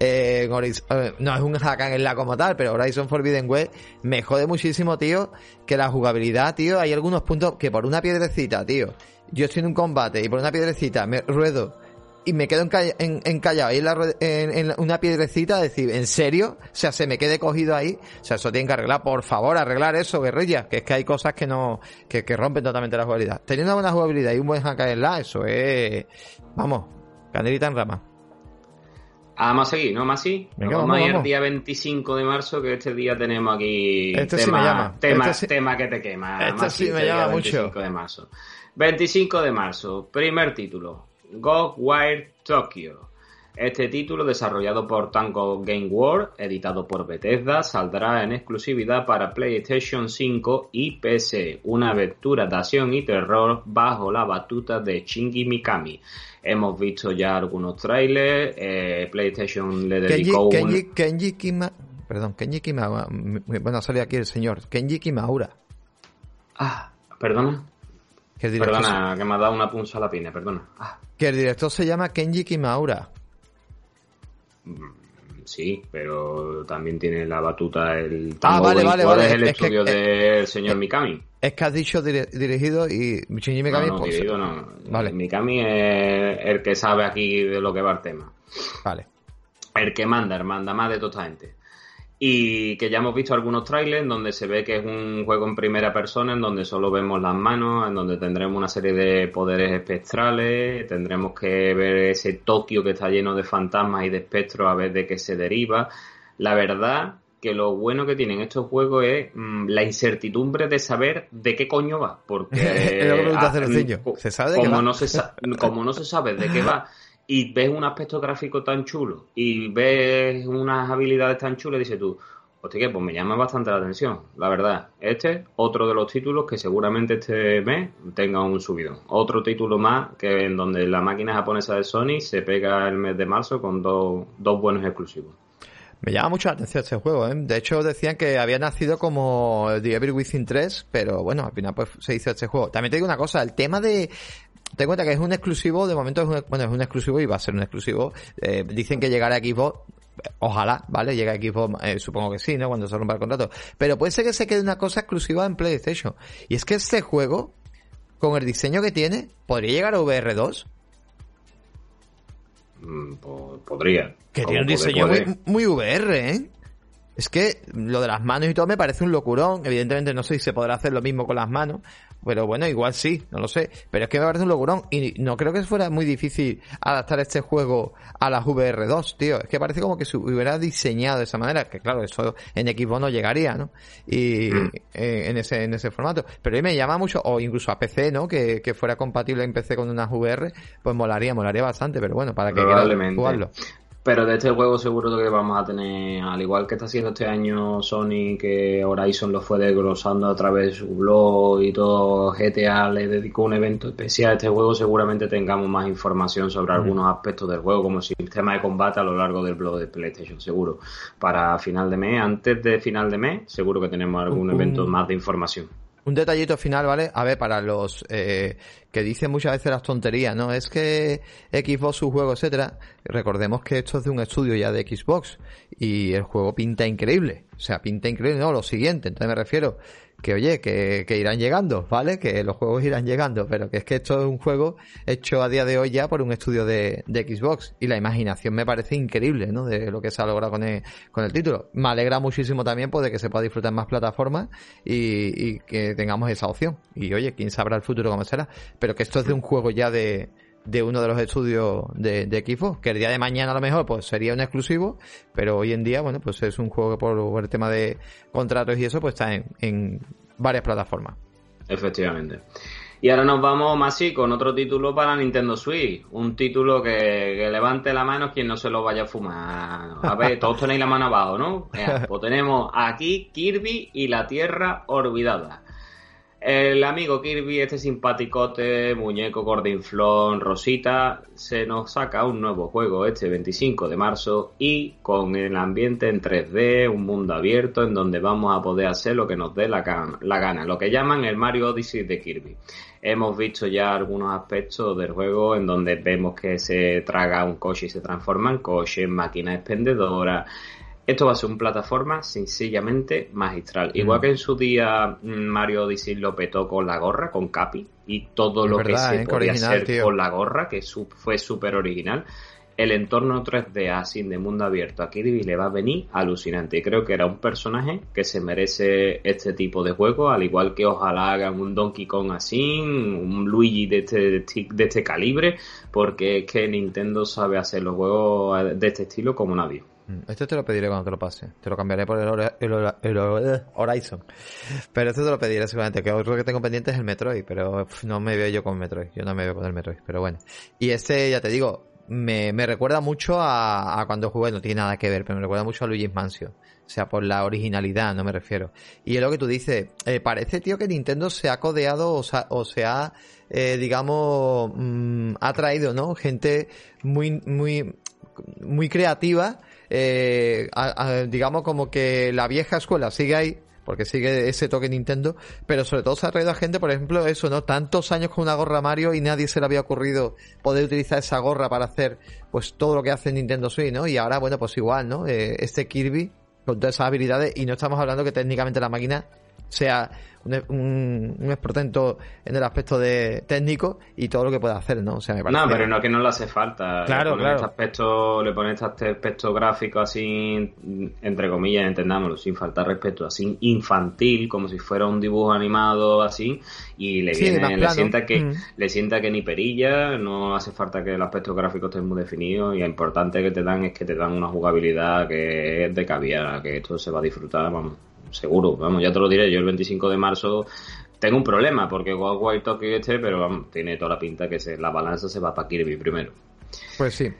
eh, eh, no es un hack en la como tal, pero Horizon Forbidden West me jode muchísimo, tío, que la jugabilidad, tío, hay algunos puntos que por una piedrecita, tío, yo estoy en un combate y por una piedrecita me ruedo y me quedo encalla- en- encallado ahí en, la en- una piedrecita, decir, ¿en serio? O sea, se me quede cogido ahí. O sea, eso tienen que arreglar, por favor, arreglar eso, guerrilla. Que es que hay cosas que no, que, que rompen totalmente la jugabilidad. Teniendo una buena jugabilidad y un buen hack en la, eso es, vamos, candelita en rama. Ah, vamos a seguir, ¿no? Más sí. Venga, vamos, vamos, a ir el vamos. día 25 de marzo, que este día tenemos aquí Este sí tema, me llama. tema, Este sí- tema que te quema. Este Masi, sí me este llama mucho. 25 de marzo. 25 de marzo, primer título, Ghostwire Tokyo. Este título, desarrollado por Tango Game World, editado por Bethesda, saldrá en exclusividad para PlayStation 5 y PC. Una aventura de acción y terror bajo la batuta de Shinji Mikami. Hemos visto ya algunos trailers. eh, PlayStation le Kenji, dedicó un... Kenji, Kenji Kima, perdón, Kenji Kimaura, bueno, salido aquí el señor, Kenji Kimaura. Ah, perdona. Que el director, Perdona, que me ha dado una punza a la pina, perdona. Ah, que el director se llama Kenji Kimaura. Sí, pero también tiene la batuta el Ah, Tango vale, Game vale, World vale, es el es estudio del señor Mikami. Es que has dicho dirigido y Shinji Mikami, no, no, pues, dirigido no. Vale. Mikami es el que sabe aquí de lo que va el tema. Vale. El que manda, el manda más de toda esta gente. Y que ya hemos visto algunos trailers donde se ve que es un juego en primera persona, en donde solo vemos las manos, en donde tendremos una serie de poderes espectrales, tendremos que ver ese Tokio que está lleno de fantasmas y de espectros a ver de qué se deriva. La verdad que lo bueno que tienen estos juegos es mm, la incertidumbre de saber de qué coño va. Porque *laughs* ah, Cerecillo. co- ¿Se sabe de qué como va? no se como no se sabe de qué va *laughs* y ves un aspecto gráfico tan chulo y ves unas habilidades tan chulas, dices tú, hostia, pues me llama bastante la atención, la verdad. Este, otro de los títulos que seguramente este mes tenga un subidón. Otro título más que en donde la máquina japonesa de Sony se pega el mes de marzo con dos, dos buenos exclusivos. Me llama mucho la atención este juego, ¿eh? De hecho, decían que había nacido como The Evil Within 3, pero bueno, al final pues se hizo este juego. También te digo una cosa, el tema de... Ten en cuenta que es un exclusivo, de momento es un, bueno, es un exclusivo y va a ser un exclusivo. Eh, dicen que llegará a Xbox, ojalá, ¿vale? Llega a Xbox, eh, supongo que sí, ¿no? Cuando se rompa el contrato. Pero puede ser que se quede una cosa exclusiva en PlayStation. Y es que este juego, con el diseño que tiene, podría llegar a VR2. Mm, po- podría. Que tiene un puede, diseño puede. muy, muy VR, ¿eh? Es que lo de las manos y todo me parece un locurón. Evidentemente no sé si se podrá hacer lo mismo con las manos. Pero bueno, igual sí, no lo sé. Pero es que me parece un locurón. Y no creo que fuera muy difícil adaptar este juego a las VR2, tío. Es que parece como que se hubiera diseñado de esa manera. Que claro, eso en Xbox no llegaría, ¿no? Y Mm. eh, en ese en ese formato. Pero a mí me llama mucho, o incluso a PC, ¿no? Que, que fuera compatible en PC con unas VR, pues molaría, molaría bastante. Pero bueno, para que quieran jugarlo. Pero de este juego seguro que vamos a tener, al igual que está haciendo este año Sony, que Horizon lo fue desglosando a través de su blog y todo, GTA le dedicó un evento especial a este juego, seguramente tengamos más información sobre algunos aspectos del juego, como sistema de combate a lo largo del blog de PlayStation, seguro. Para final de mes, antes de final de mes, seguro que tenemos algún evento más de información. Un detallito final, ¿vale? A ver, para los eh, que dicen muchas veces las tonterías, ¿no? Es que Xbox, su juego, etcétera. Recordemos que esto es de un estudio ya de Xbox y el juego pinta increíble. O sea, pinta increíble, no, lo siguiente. Entonces me refiero que, oye, que, que irán llegando, ¿vale? Que los juegos irán llegando, pero que es que esto es un juego hecho a día de hoy ya por un estudio de, de Xbox y la imaginación me parece increíble, ¿no? De lo que se ha logrado con el, con el título. Me alegra muchísimo también pues, de que se pueda disfrutar en más plataformas y, y que tengamos esa opción. Y oye, quién sabrá el futuro cómo será, pero que esto es de un juego ya de, de uno de los estudios de, de Xbox, que el día de mañana a lo mejor pues sería un exclusivo, pero hoy en día, bueno, pues es un juego que por el tema de contratos y eso, pues está en, en varias plataformas. Efectivamente. Y ahora nos vamos, Masi, con otro título para Nintendo Switch. Un título que, que levante la mano quien no se lo vaya a fumar. A ver, todos tenéis la mano abajo, ¿no? *laughs* Pues tenemos aquí Kirby y la Tierra Olvidada. El amigo Kirby, este simpaticote, muñeco gordinflón, rosita, se nos saca un nuevo juego este 25 de marzo y con el ambiente en 3D, un mundo abierto en donde vamos a poder hacer lo que nos dé la, gan- la gana, lo que llaman el Mario Odyssey de Kirby. Hemos visto ya algunos aspectos del juego en donde vemos que se traga un coche y se transforma en coche, en máquina expendedora, esto va a ser un plataforma sencillamente magistral. Igual que en su día mm, Mario Odyssey lo petó con la gorra, con Capi, y todo Es lo verdad, que ¿eh? se Qué podía original, hacer tío. con la gorra, que su- fue súper original. El entorno 3D así de mundo abierto a Kirby le va a venir alucinante. Y creo que era un personaje que se merece este tipo de juego, al igual que ojalá hagan un Donkey Kong así, un Luigi de este, de este- de este calibre, porque es que Nintendo sabe hacer los juegos de este estilo como nadie. Mm, Esto te lo pediré cuando te lo pase. Te lo cambiaré por el, Horizon. Pero esto te lo pediré seguramente. Que otro que tengo pendiente es el Metroid. Pero no me veo yo con Metroid. Yo no me veo con el Metroid. Pero bueno. Y este, ya te digo, me, me recuerda mucho a, a cuando jugué. No tiene nada que ver, pero me recuerda mucho a Luigi's Mansion. O sea, por la originalidad, no me refiero. Y es lo que tú dices. eh, parece, tío, que Nintendo se ha codeado o, sea- o se ha, eh, digamos, mm, ha traído, ¿no? Gente muy, muy, muy creativa, eh, digamos como que la vieja escuela sigue ahí, porque sigue ese toque Nintendo, pero sobre todo se ha traído a gente, por ejemplo, eso, ¿no? Tantos años con una gorra Mario y nadie se le había ocurrido poder utilizar esa gorra para hacer, pues, todo lo que hace Nintendo Switch, ¿no? Y ahora, bueno, pues igual, ¿no? Eh, este Kirby, con todas esas habilidades, y no estamos hablando que técnicamente la máquina sea un, un, un en el aspecto de técnico y todo lo que pueda hacer, ¿no? O sea, me parece... No, pero no que no le hace falta. Claro, le ponen claro. Este aspecto, le ponen este aspecto gráfico así, entre comillas, entendámoslo, sin faltar respeto, así infantil, como si fuera un dibujo animado así, y le Sí, viene, le sienta que, Mm. le sienta que ni perilla, no hace falta que el aspecto gráfico esté muy definido, y lo importante que te dan es que te dan una jugabilidad que es de caviar, que esto se va a disfrutar, vamos, seguro, vamos, ya te lo diré, yo el 25 de marzo tengo un problema, porque Wild Tokyo este, pero vamos, tiene toda la pinta que se, la balanza se va para Kirby primero. Pues sí.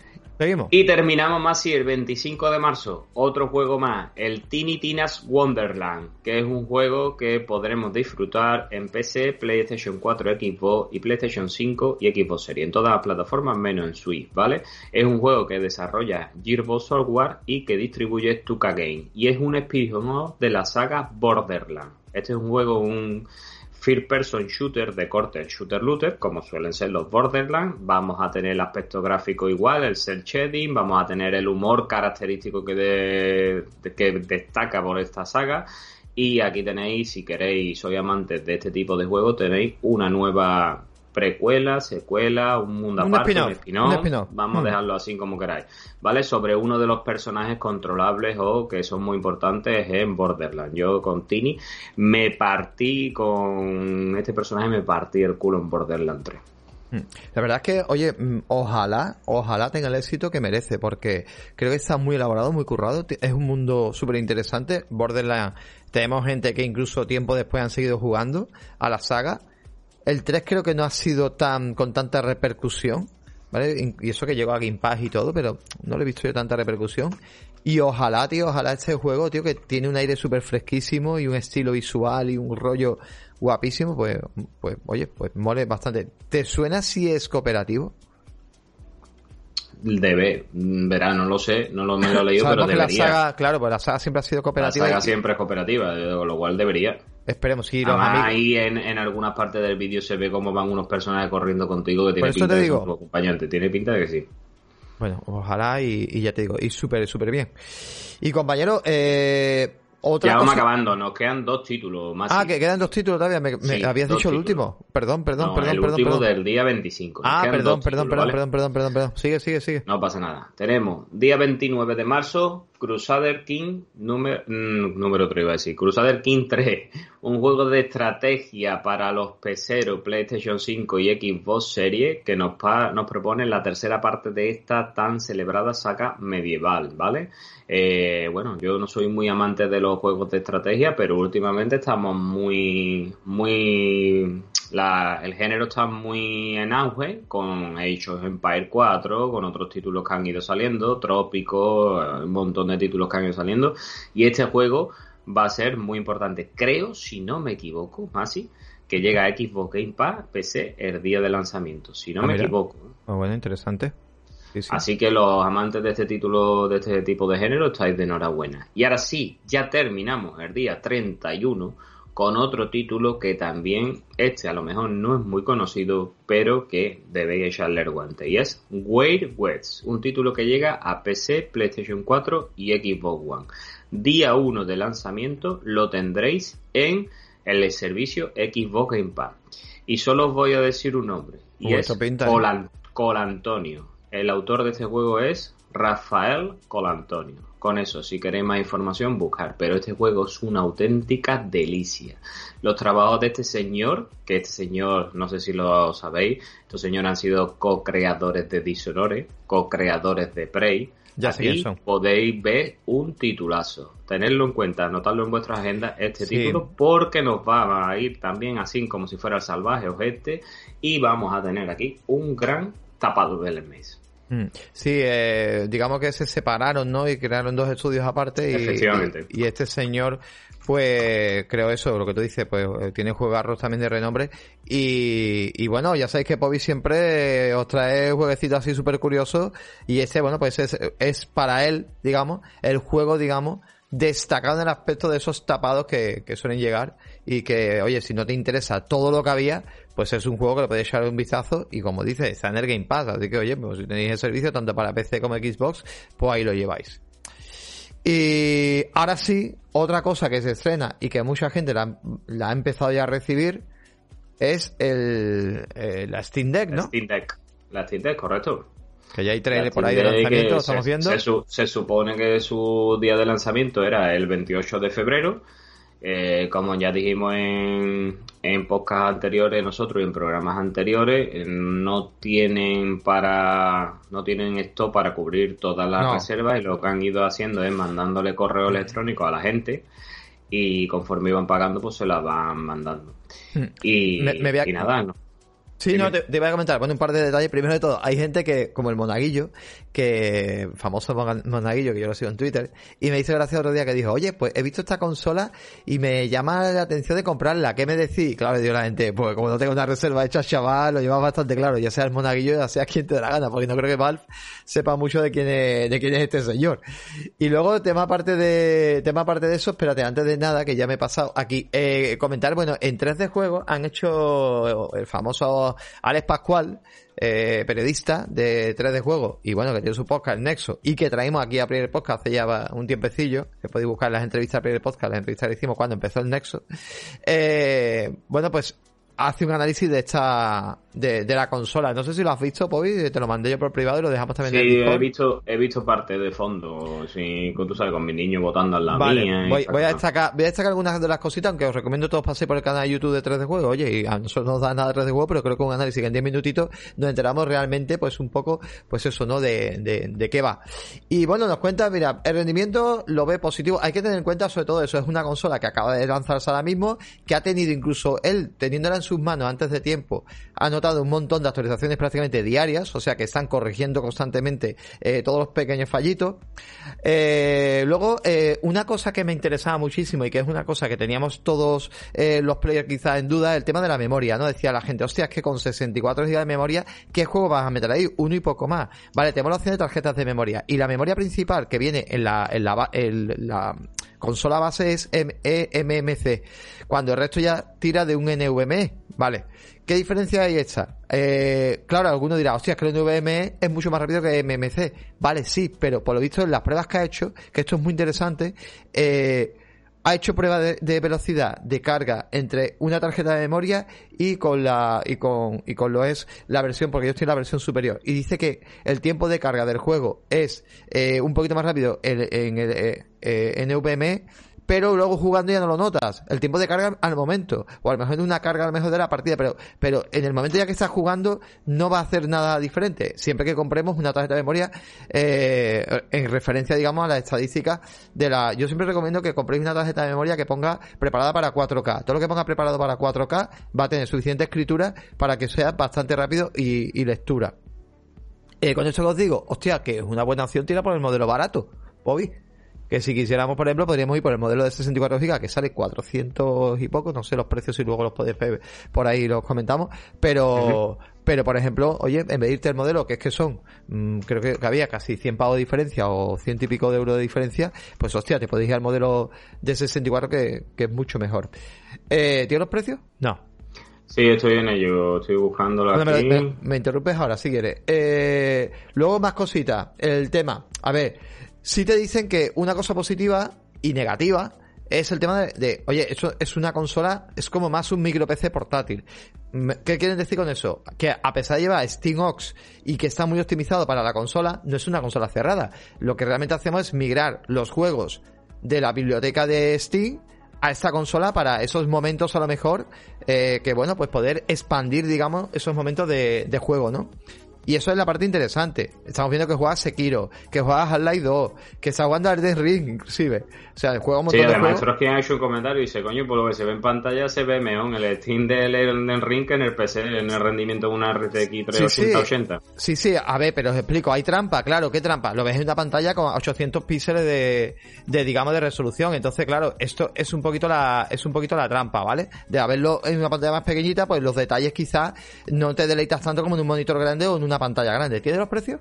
Y terminamos más el 25 de marzo, otro juego más, el Tiny Tina's Wonderland, que es un juego que podremos disfrutar en PC, PlayStation 4, Xbox y PlayStation 5 y Xbox Series, en todas las plataformas menos en Switch, ¿vale? Es un juego que desarrolla Gearbox Software y que distribuye Tuca Game, y es un spin-off de la saga Borderland. Este es un juego, un First Person Shooter de corte Shooter Looter, como suelen ser los Borderlands. Vamos a tener el aspecto gráfico igual, el cel shading, vamos a tener el humor característico que, de- que destaca por esta saga. Y aquí tenéis, si queréis, sois amantes de este tipo de juegos, tenéis una nueva precuela, secuela, un mundo Un aparte, un spin-off. Vamos a Mm. dejarlo así como queráis. ¿Vale? Sobre uno de los personajes controlables o que son muy importantes en Borderlands. Yo con Tini me partí con este personaje, me partí el culo en Borderlands 3. Mm. La verdad es que, oye, mm, ojalá, ojalá tenga el éxito que merece, porque creo que está muy elaborado, muy currado. Es un mundo súper interesante. Borderlands, tenemos gente que incluso tiempo después han seguido jugando a la saga. El 3 creo que no ha sido tan, con tanta repercusión. ¿vale? Y eso que llegó a Game Pass y todo, pero no le he visto yo tanta repercusión. Y ojalá, tío, ojalá este juego, tío, que tiene un aire súper fresquísimo y un estilo visual y un rollo guapísimo, pues, pues, oye, pues mole bastante. ¿Te suena si es cooperativo? Debe, verá, no lo sé, no lo, me lo he leído, *laughs* pero que la debería. saga, claro, pues la saga siempre ha sido La cooperativa. saga y- siempre es cooperativa, con lo cual debería. Esperemos, sí, los Además, amigos. ahí en, en algunas partes del vídeo se ve cómo van unos personajes corriendo contigo que tiene pinta te de que digo. son tu acompañante. Tiene pinta de que sí. Bueno, ojalá y, y ya te digo, y súper, súper bien. Y compañero, eh, otra Ya vamos cosa- acabando, nos quedan dos títulos más. Ah, que quedan dos títulos todavía. Me, me Sí, habías dicho el último. Perdón, perdón, No, perdón, el perdón. último perdón. del día 25. Nos Ah, perdón, perdón, títulos, perdón, ¿vale? perdón, perdón, perdón, perdón. Sigue, sigue, sigue. No pasa nada. Tenemos día 29 de marzo, Crusader King número, mm, número 3, iba a decir. Crusader King 3, un juego de estrategia para los PC, PlayStation 5 y Xbox Series que nos, pa- nos propone la tercera parte de esta tan celebrada saga medieval, ¿vale? Eh, bueno, yo no soy muy amante de los juegos de estrategia, pero últimamente estamos muy, muy, la, el género está muy en auge con Age of Empire 4, con otros títulos que han ido saliendo, Trópico, eh, un montón de títulos que han ido saliendo, y este juego va a ser muy importante. Creo, si no me equivoco, Masi, que llega a Xbox Game Pass, PC, el día de lanzamiento, si no Ah, me mira. equivoco. Muy bueno, interesante. Sí, sí. Así que los amantes de este título, de este tipo de género, estáis de enhorabuena. Y ahora sí, ya terminamos el día 31 con otro título que también, este a lo mejor no es muy conocido, pero que debéis echarle el guante. Y es Wade West, un título que llega a PC, PlayStation 4 y Xbox One. Día 1 de lanzamiento lo tendréis en el servicio Xbox Game Pass. Y solo os voy a decir un nombre. Y es ¿eh? Colan- Colantonio. El autor de este juego es Rafael Colantonio. Con eso, si queréis más información, buscar. Pero este juego es una auténtica delicia. Los trabajos de este señor, que este señor, no sé si lo sabéis, estos señores han sido co-creadores de Dishonored, co-creadores de Prey. Ya sé son. podéis ver un titulazo. Tenedlo en cuenta, anotadlo en vuestra agenda este Sí. título porque nos va a ir también así como si fuera el salvaje o este y vamos a tener aquí un gran tapado del mes. Mm. Sí, eh, digamos que se separaron, ¿no? Y crearon dos estudios aparte. Y, Efectivamente. Y, y este señor, pues, creo eso, lo que tú dices, pues, eh, tiene juegarros también de renombre. Y, y bueno, ya sabéis que Pobi siempre eh, os trae jueguecitos así súper curiosos. Y este, bueno, pues es, es para él, digamos, el juego, digamos, destacado en el aspecto de esos tapados que, que suelen llegar y que, oye, si no te interesa todo lo que había, pues es un juego que le podéis echar un vistazo y como dice, está en el Game Pass, así que, oye, pues si tenéis el servicio tanto para PC como Xbox, pues ahí lo lleváis. Y ahora sí, otra cosa que se estrena y que mucha gente la, la ha empezado ya a recibir es el, eh, la Steam Deck, La ¿no? Steam Deck. La Steam Deck, correcto. Que ya hay trailer por ahí de lanzamiento, lo estamos viendo. Se supone que su día de lanzamiento era el 28 de febrero. Eh, como ya dijimos en, en podcast anteriores nosotros y en programas anteriores, eh, no tienen para no tienen esto para cubrir todas las No. reservas y lo que han ido haciendo es mandándole correo electrónico a la gente y conforme iban pagando pues se la van mandando. Y, Hmm. Me- me voy a- y nada, no. Sí, no, te, te voy a comentar, bueno, un par de detalles. Primero de todo, hay gente que, como el Monaguillo, que, famoso Mona- Monaguillo, que yo lo sigo en Twitter, y me hizo gracia otro día que dijo, oye, pues he visto esta consola y me llama la atención de comprarla, ¿qué me decís? Claro, le la gente, pues como no tengo una reserva hecha, chaval, lo llevas bastante claro, ya sea el Monaguillo, ya sea quien te dé la gana, porque no creo que Valve sepa mucho de quién es, de quién es este señor. Y luego, tema aparte de, tema aparte de eso, espérate, antes de nada, que ya me he pasado aquí, eh, comentar, bueno, en 3D Juegos han hecho el famoso Alex Pascual, eh, periodista de 3D Juegos, y bueno, que tiene su podcast, el Nexo, y que traímos aquí a Primer Podcast hace ya un tiempecillo, que podéis buscar las entrevistas a Primer Podcast, las entrevistas que hicimos cuando empezó el Nexo. Eh, bueno, pues hace un análisis de esta, de, de la consola. No sé si lo has visto, Pobi, te lo mandé yo por privado y lo dejamos también en el Discord. he visto, he visto parte de fondo, sí, con, tú sabes, con mi niño votando en la Vale, mía. voy, a destacar, voy a destacar algunas de las cositas, aunque os recomiendo todos paséis por el canal de YouTube de 3D Juego. Oye, y a nosotros no nos da nada de 3D Juego, pero creo que un análisis que en 10 minutitos nos enteramos realmente, pues un poco, pues eso, ¿no? De, de, de qué va. Y bueno, nos cuenta, mira, el rendimiento lo ve positivo. Hay que tener en cuenta sobre todo eso, es una consola que acaba de lanzarse ahora mismo, que ha tenido incluso él, teniéndola en sus manos antes de tiempo notado un montón de actualizaciones prácticamente diarias, o sea que están corrigiendo constantemente eh, todos los pequeños fallitos. Eh, luego, eh, una cosa que me interesaba muchísimo y que es una cosa que teníamos todos los players quizás en duda, el tema de la memoria, ¿no? Decía la gente, hostia, es que con 64 GB de memoria, ¿qué juego vas a meter ahí? Uno y poco más. Vale, tenemos la opción de tarjetas de memoria. Y la memoria principal que viene en la, en la, en la consola base es M- eMMC, cuando el resto ya tira de un NVMe, ¿vale? ¿Qué diferencia hay esta? Eh, claro, alguno dirá, hostia, es que el NVMe es mucho más rápido que MMC. Vale, sí, pero por lo visto en las pruebas que ha hecho, que esto es muy interesante, eh, ha hecho prueba de, velocidad de carga entre una tarjeta de memoria y con la y con y con lo es la versión porque yo estoy en la versión superior y dice que el tiempo de carga del juego es eh, un poquito más rápido en, en el eh, eh, NVMe pero luego jugando ya no lo notas. El tiempo de carga al momento. O a lo mejor en una carga a mejor de la partida, pero, pero en el momento ya que estás jugando no va a hacer nada diferente. Siempre que compremos una tarjeta de memoria, eh, en referencia, digamos, a las estadísticas de la... Yo siempre recomiendo que compréis una tarjeta de memoria que ponga preparada para 4K. Todo lo que ponga preparado para 4K va a tener suficiente escritura para que sea bastante rápido y, lectura. Eh, con que os digo, hostia, que es una buena opción tira por el modelo barato, Bobby. Que si quisiéramos, por ejemplo, podríamos ir por el modelo de 64 GB, que sale 400 y poco, no sé los precios y luego los podéis ver por ahí los comentamos, pero, pero por ejemplo, oye, en vez de irte el modelo, que es que son, mm, creo que, había casi 100 pavos de diferencia o 100 y pico de euros de diferencia, pues hostia, te podéis ir al modelo de 64 que, que es mucho mejor. Eh, ¿Tiene los precios? No. Sí, estoy en ello, estoy buscándolo Bueno, me, aquí. me- me interrumpes ahora, si quieres. Eh, luego más cositas. El tema. A ver, si te dicen que una cosa positiva y negativa es el tema de, oye, eso es una consola, es como más un micro PC portátil. ¿Qué quieren decir con eso? Que a pesar de llevar SteamOx y que está muy optimizado para la consola, no es una consola cerrada. Lo que realmente hacemos es migrar los juegos de la biblioteca de Steam a esta consola para esos momentos a lo mejor eh, que bueno pues poder expandir digamos esos momentos de juego no y eso es la parte interesante estamos viendo que juega Sekiro que juega Half-Life 2 que está jugando Elden Ring inclusive o sea juega un montón Sí, de además, juegos Trotsky ha hecho un comentario y dice, coño, por lo que se ve en pantalla se ve mejor en el Steam del Elden Ring que en el PC, en el rendimiento de una RTX Sí, 380-80. Sí, sí, a ver, pero os explico, hay trampa, claro, ¿qué trampa? Lo ves en una pantalla con 800 píxeles de, de, digamos, de resolución, entonces, claro, esto es un poquito la, es un poquito la trampa, ¿vale? De haberlo en una pantalla más pequeñita, pues los detalles quizás no te deleitas tanto como en un monitor grande o en una pantalla grande. ¿Tienes los precios?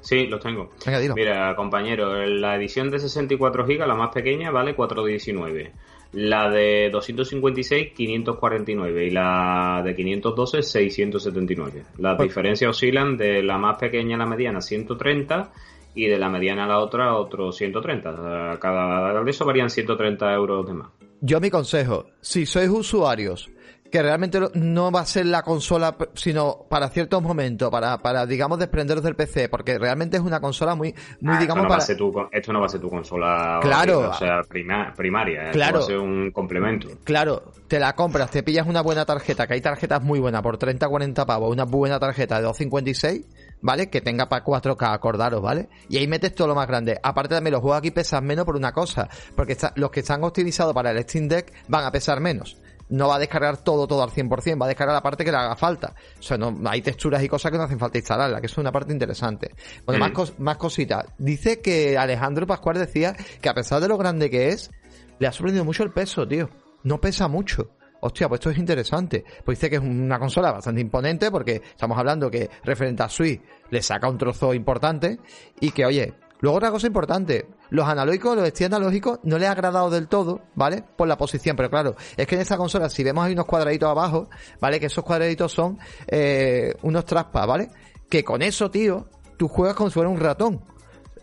Sí, los tengo. Venga, dilo. Mira, compañero, la edición de 64 GB, la más pequeña, vale 419. La de 256, 549. Y la de 512, 679. Las Pues- diferencias oscilan de la más pequeña a la mediana, 130. Y de la mediana a la otra, otro 130. O sea, Cada de eso varían 130 euros de más. Yo mi consejo, si sois usuarios que realmente no va a ser la consola, sino para ciertos momentos, para, para digamos, desprenderos del PC, porque realmente es una consola muy, muy Ah, digamos, esto, no va para... tu, esto no va a ser tu consola Claro. o sea, prima- primaria. esto Claro. va a ser un complemento. Claro, te la compras, te pillas una buena tarjeta, que hay tarjetas muy buenas por 30, 40 pavos, una buena tarjeta de 256, ¿vale? Que tenga para 4K, acordaros, ¿vale? Y ahí metes todo lo más grande. Aparte también los juegos aquí pesan menos por una cosa, porque está- los que están optimizados para el Steam Deck van a pesar menos. No va a descargar todo, todo al 100%, va a descargar la parte que le haga falta. O sea, no, hay texturas y cosas que no hacen falta instalarla, que eso es una parte interesante. Bueno, más, Mm. cos- más cositas. Dice que Alejandro Pascual decía que a pesar de lo grande que es, le ha sorprendido mucho el peso, tío. No pesa mucho. Hostia, pues esto es interesante. Pues dice que es una consola bastante imponente porque estamos hablando que referente a Switch le saca un trozo importante y que, oye, luego otra cosa importante, los analógicos, los stick analógicos no le ha agradado del todo, ¿vale? Por la posición, pero claro, es que en esta consola si vemos hay unos cuadraditos abajo, ¿vale? Que esos cuadraditos son eh, unos traspas, ¿vale? Que con eso, tío, tú juegas como si fuera un ratón.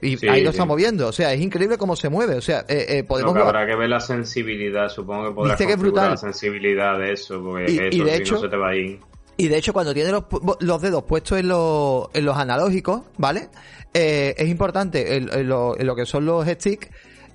Y Sí, ahí lo sí. está moviendo, o sea, es increíble cómo se mueve, o sea, eh, eh, podemos Lo que jugar- habrá que ver la sensibilidad, supongo que podrás que es brutal. la sensibilidad de eso, porque Y- que y eso de si hecho- no se te va a ir. Y de hecho, cuando tiene los, los dedos puestos en, los en los analógicos, ¿vale? Eh, es importante, en, lo, lo que son los sticks,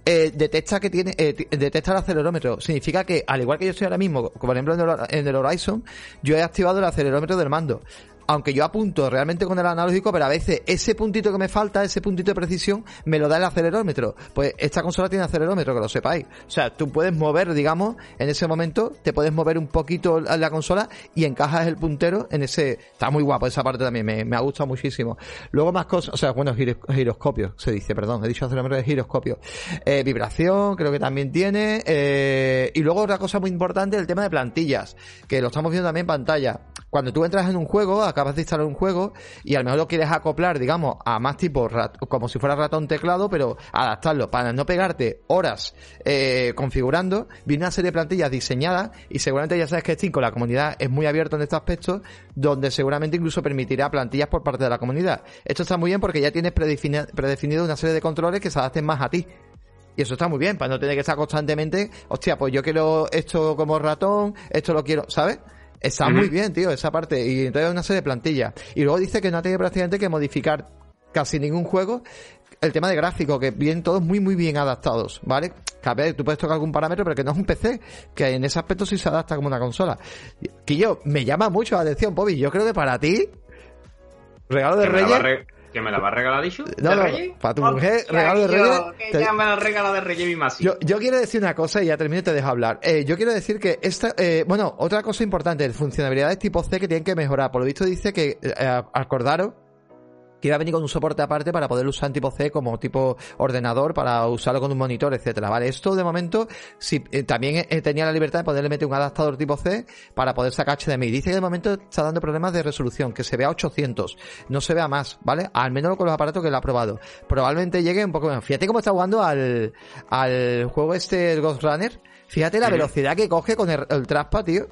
eh, detecta que tiene, eh, detecta el acelerómetro. Significa que, al igual que yo estoy ahora mismo, por ejemplo en el Horizon, yo he activado el acelerómetro del mando. Aunque yo apunto realmente con el analógico, pero a veces ese puntito que me falta, ese puntito de precisión, me lo da el acelerómetro. Pues esta consola tiene acelerómetro, que lo sepáis. O sea, tú puedes mover, digamos, en ese momento, te puedes mover un poquito la consola y encajas el puntero en ese... Está muy guapo esa parte también, me, me ha gustado muchísimo. Luego más cosas, o sea, bueno, giro- giroscopio, se dice, perdón, he dicho acelerómetro de giroscopio. Eh, vibración, creo que también tiene. eh, y luego otra cosa muy importante, el tema de plantillas, que lo estamos viendo también en pantalla. Cuando tú entras en un juego, acabas de instalar un juego y a lo mejor lo quieres acoplar, digamos, a más tipo como si fuera ratón teclado, pero adaptarlo para no pegarte horas eh, configurando, viene una serie de plantillas diseñadas y seguramente ya sabes que Steam la comunidad es muy abierto en este aspecto, donde seguramente incluso permitirá plantillas por parte de la comunidad. Esto está muy bien porque ya tienes predefini- predefinido una serie de controles que se adapten más a ti. Y eso está muy bien, para no tener que estar constantemente, hostia, pues yo quiero esto como ratón, esto lo quiero, ¿sabes? Está muy bien, tío, esa parte. Y entonces una serie de plantillas. Y luego dice que no ha tenido prácticamente que modificar casi ningún juego. El tema de gráfico, que vienen todos muy, muy bien adaptados, ¿vale? Que a ver, tú puedes tocar algún parámetro, pero que no es un PC, que en ese aspecto sí se adapta como una consola. Que yo, me llama mucho la atención, Bobby. Yo creo que para ti, regalo de ¿Que me, la va a Reyes. re- ¿Que me la va a regalar dicho? No, ¿De no, Reyes? para tu mujer, regalo de Reyes, Que te- ya me la regala de Reyes mi. Yo, yo quiero decir una cosa y ya termino y te dejo hablar. Eh, yo quiero decir que esta, eh, bueno, otra cosa importante, funcionalidades tipo C que tienen que mejorar. Por lo visto dice que, eh, acordaros, que iba a venir con un soporte aparte para poder usar en tipo C como tipo ordenador para usarlo con un monitor, etcétera, ¿vale? Esto de momento sí, eh, también eh, tenía la libertad de poderle meter un adaptador tipo C para poder sacar HDMI. Dice que de momento está dando problemas de resolución, que se vea 800, no se vea más, ¿vale? Al menos con los aparatos que lo ha probado. Probablemente llegue un poco menos. Fíjate cómo está jugando al, al juego este, el Ghost Runner. Fíjate la velocidad que coge con el, el traspa, tío.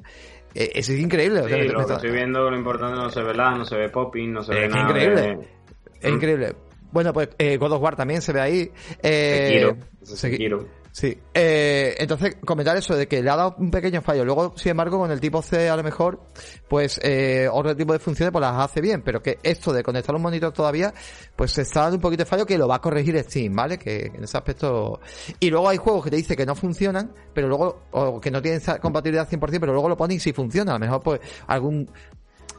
Eh, es increíble. o sea, lo que estoy viendo, lo importante no se ve la, no se ve popping, no se ve Es nada. increíble. de- Es Mm. increíble. Bueno, pues eh, God of War también se ve ahí. Eh, Sekiro. Sí. Eh, entonces, comentar eso de que le ha dado un pequeño fallo. Luego, sin embargo, con el tipo C a lo mejor, pues eh, otro tipo de funciones pues las hace bien. Pero que esto de conectar un monitor todavía, pues se está dando un poquito de fallo que lo va a corregir Steam, ¿vale? Que en ese aspecto... Y luego hay juegos que te dice que no funcionan, pero luego, o que no tienen esa compatibilidad 100%, pero luego lo ponen y sí funciona. A lo mejor pues algún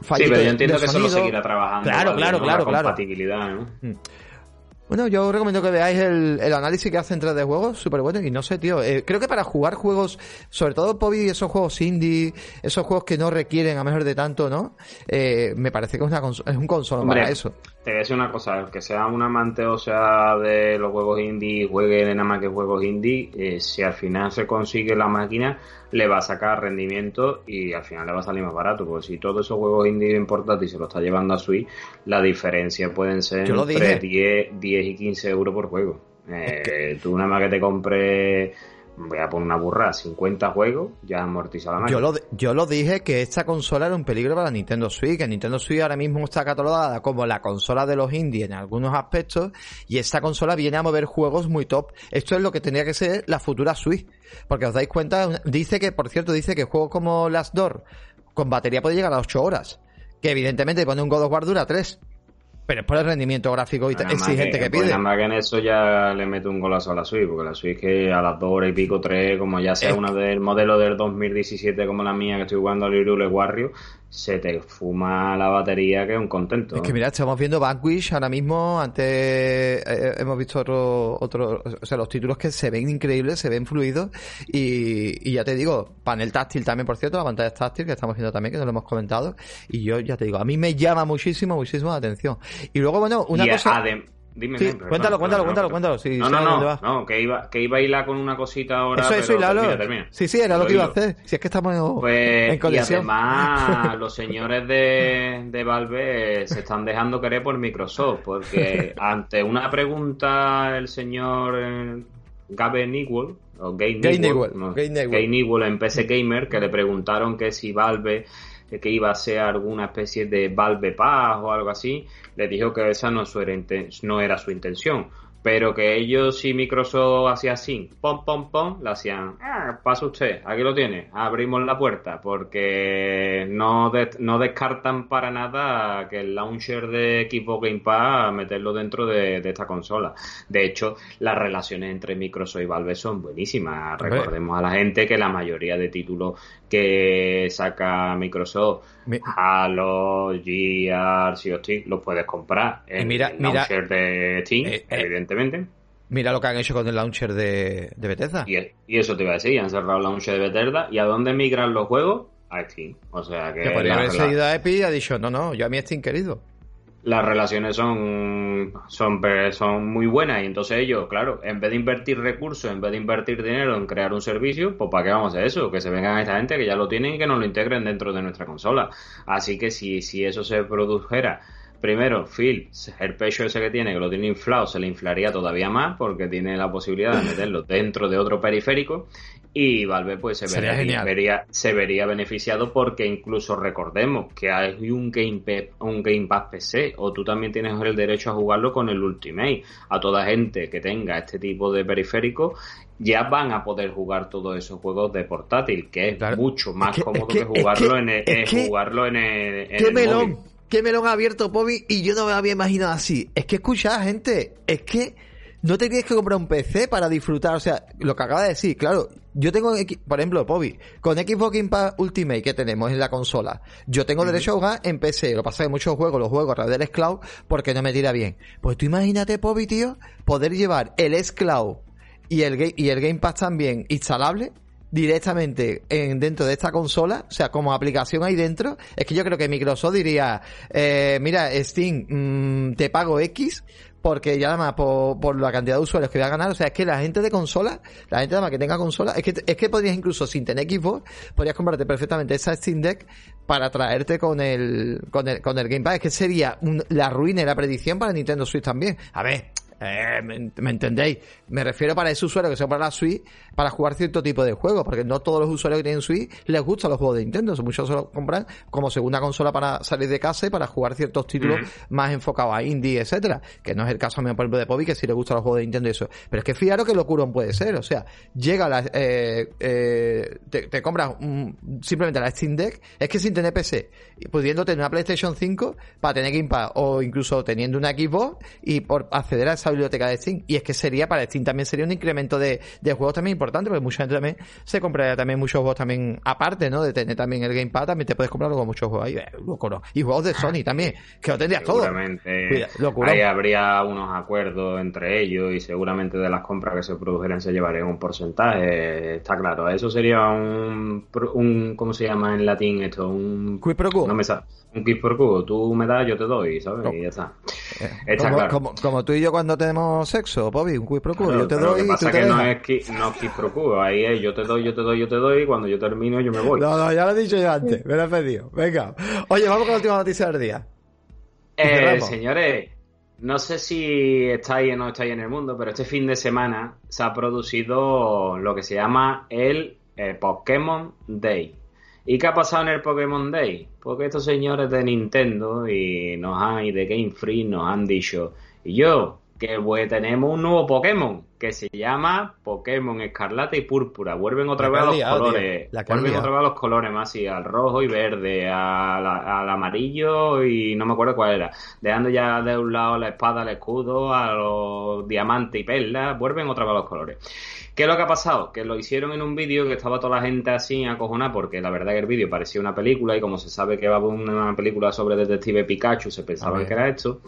Sí, pero yo entiendo que eso lo sonido. seguirá trabajando. Claro, ¿vale? claro, ¿no? claro, La claro. compatibilidad, ¿no? Bueno, yo os recomiendo que veáis el, el análisis que hacen 3D juegos, súper bueno. Y no sé, tío, eh, creo que para jugar juegos, sobre todo Pobi, esos juegos indie, esos juegos que no requieren a mejor de tanto, ¿no? Eh, me parece que es, una es un console Hombre, para eso. Te voy a decir una cosa, el que sea un amante o sea de los juegos indie, juegue nada más que juegos indie, eh, si al final se consigue la máquina, le va a sacar rendimiento y al final le va a salir más barato, porque si todos esos juegos indie bien portátiles se lo está llevando a Switch, la diferencia pueden ser entre dije. 10, 10 y 15 euros por juego. Eh, Tú nada más que te compres, voy a poner una burra, 50 juegos, ya amortiza la máquina. Yo lo, yo lo dije que esta consola era un peligro para Nintendo Switch, que Nintendo Switch ahora mismo está catalogada como la consola de los indie en algunos aspectos, y esta consola viene a mover juegos muy top. Esto es lo que tendría que ser la futura Switch, porque os dais cuenta, dice que, por cierto, dice que juegos como Last Door con batería puede llegar a 8 horas, que evidentemente pone un God of War dura 3, pero es por el rendimiento gráfico y exigente que, pues pide. nada más que en eso ya le meto un golazo a la Switch, porque la Switch que a las dos horas y pico, tres, como ya sea Es una del modelo del 2017 como la mía que estoy jugando al Irule Warrior, se te fuma la batería que es un contento. Es que mira, estamos viendo Vanquish ahora mismo, antes eh, hemos visto otro, otro, o sea, los títulos que se ven increíbles, se ven fluidos y, y ya te digo, panel táctil también, por cierto, la pantalla táctil que estamos viendo también, que no lo hemos comentado y yo ya te digo, a mí me llama muchísimo, muchísimo la atención. Y luego, bueno, una Y cosa... adem- Dime, Sí, dime, perdón, cuéntalo, cuéntalo, perdón, cuéntalo, perdón. cuéntalo, sí, no, no, no, va. no, que iba, que iba a hilar con una cosita ahora. eso, eso, pero hilalo. termina, termina. Sí, sí, era lo que iba a hacer. Si es que estamos Pues, en y conexión. además, *laughs* los señores de, de Valve se están dejando querer por Microsoft, porque *laughs* ante una pregunta, el señor eh, Gabe Newell, o Gabe Newell, Newell, no, Gabe Newell. Gabe Newell en PC Gamer, que le preguntaron que si Valve eh, que iba a ser alguna especie de Valve Pass o algo así, le dijo que esa no, no era su intención. Pero que ellos si Microsoft hacía así, pom, pom, pom, le hacían, ah, pasa usted, aquí lo tiene, abrimos la puerta, porque no, des- no descartan para nada que el launcher de Xbox Game Pass meterlo dentro de, de esta consola. De hecho, las relaciones entre Microsoft y Valve son buenísimas. Recordemos a la gente que la mayoría de títulos que saca Microsoft, Mi- Halo, Gear, Sea of los puedes comprar en mira- el mira- launcher de Steam, Eh, eh. evidentemente. Mira lo que han hecho con el launcher de, de Bethesda. Y, y eso te iba a decir, han cerrado el launcher de Bethesda. ¿Y a dónde migran los juegos? A Steam. O sea que Que podría haber seguido a Epic y ha dicho, no, no, yo a mi Steam querido. Las relaciones son, son, son muy buenas y entonces ellos, claro, en vez de invertir recursos, en vez de invertir dinero en crear un servicio, pues ¿para qué vamos a eso? Que se vengan esta gente que ya lo tienen y que nos lo integren dentro de nuestra consola. Así que si, si eso se produjera Primero, Phil, el pecho ese que tiene, que lo tiene inflado, se le inflaría todavía más porque tiene la posibilidad de meterlo dentro de otro periférico y Valve pues se vería, se vería beneficiado porque incluso recordemos que hay un Game, un Game Pass PC o tú también tienes el derecho a jugarlo con el Ultimate. A toda gente que tenga este tipo de periférico ya van a poder jugar todos esos juegos de portátil, que es Claro. mucho más Es que- cómodo es que, que- es jugarlo que- en el, es que- jugarlo en el, en ¡Qué el melón! móvil. ¡Qué melón ha abierto, Pobi! Y yo no me había imaginado así. Es que escucha, gente, es que no te tienes que comprar un PC para disfrutar. O sea, lo que acaba de decir, claro, yo tengo, por ejemplo, Pobi, con Xbox Game Pass Ultimate que tenemos en la consola, yo tengo derecho a jugar en PC. Lo pasa que muchos juegos los juego a través del Xcloud porque no me tira bien. Pues tú imagínate, Pobi, tío, poder llevar el Xcloud y el, y el Game Pass también instalable directamente en, dentro de esta consola, o sea, como aplicación ahí dentro, es que yo creo que Microsoft diría, eh, mira, Steam, mm, te pago X, porque ya nada más por, por la cantidad de usuarios que voy a ganar, o sea, es que la gente de consola, la gente nada más que tenga consola, es que, es que podrías incluso sin tener Xbox, podrías comprarte perfectamente esa Steam Deck para traerte con el, con el, con el Game Pass, es que sería un- la ruina y la predicción para Nintendo Switch también. A ver, eh, me, me entendéis? Me refiero para ese usuario que se compra la Switch para jugar cierto tipo de juegos, porque no todos los usuarios que tienen Switch les gustan los juegos de Nintendo. Muchos se lo compran como segunda consola para salir de casa y para jugar ciertos títulos más enfocados a indie, etcétera. Que no es el caso mío, por ejemplo, de Pobi, que sí le gustan los juegos de Nintendo y eso. Pero es que fijaros que locurón puede ser. O sea, llega la, eh, eh, te, te compras un- simplemente la Steam Deck, es que sin tener PC, y pudiendo tener una PlayStation 5 para tener Game Pass, o incluso teniendo una Xbox y por acceder a esa biblioteca de Steam. Y es que sería para Steam también sería un incremento de, de juegos también importante, porque mucha gente también se compraría también muchos juegos también, aparte, ¿no? De tener también el Game Pass, también te puedes comprar luego muchos juegos ahí, eh, locura. Y juegos de Sony también, que lo tendrías todo. Seguramente locura. ahí habría unos acuerdos entre ellos y seguramente de las compras que se produjeran se llevarían un porcentaje, está claro. Eso sería un, un ¿cómo se llama en latín esto? Un Quid pro quo. No me sa- un quid por cubo. Tú me das, yo te doy, ¿sabes? No. Y ya está. Eh, Está como, claro. como, como tú y yo cuando tenemos sexo, Bobby, un quid pro quo, Claro, yo te doy Lo que y tú pasa te que no es, qui- no es quid pro quo. Ahí es yo te doy, yo te doy, yo te doy y cuando yo termino yo me voy. No, no, ya lo he dicho yo antes, me lo he pedido. Venga. Oye, vamos con la última noticia del día. Eh, señores, no sé si estáis o no estáis en el mundo, pero este fin de semana se ha producido lo que se llama el eh, Pokémon Day. ¿Y qué ha pasado en el Pokémon Day? Porque estos señores de Nintendo y nos han, y de Game Freak nos han dicho, y yo, que pues, tenemos un nuevo Pokémon que se llama Pokémon Escarlata y Púrpura. Vuelven otra vez a los liado, colores. Vuelven otra vez a los colores más así, al rojo y verde, al, al amarillo y no me acuerdo cuál era. Dejando ya de un lado la espada, el escudo, a los diamantes y perlas, vuelven otra vez a los colores. ¿Qué es lo que ha pasado? Que lo hicieron en un vídeo que estaba toda la gente así acojonada porque la verdad que el vídeo parecía una película y como se sabe que va a haber una película sobre Detective Pikachu, se pensaban que era esto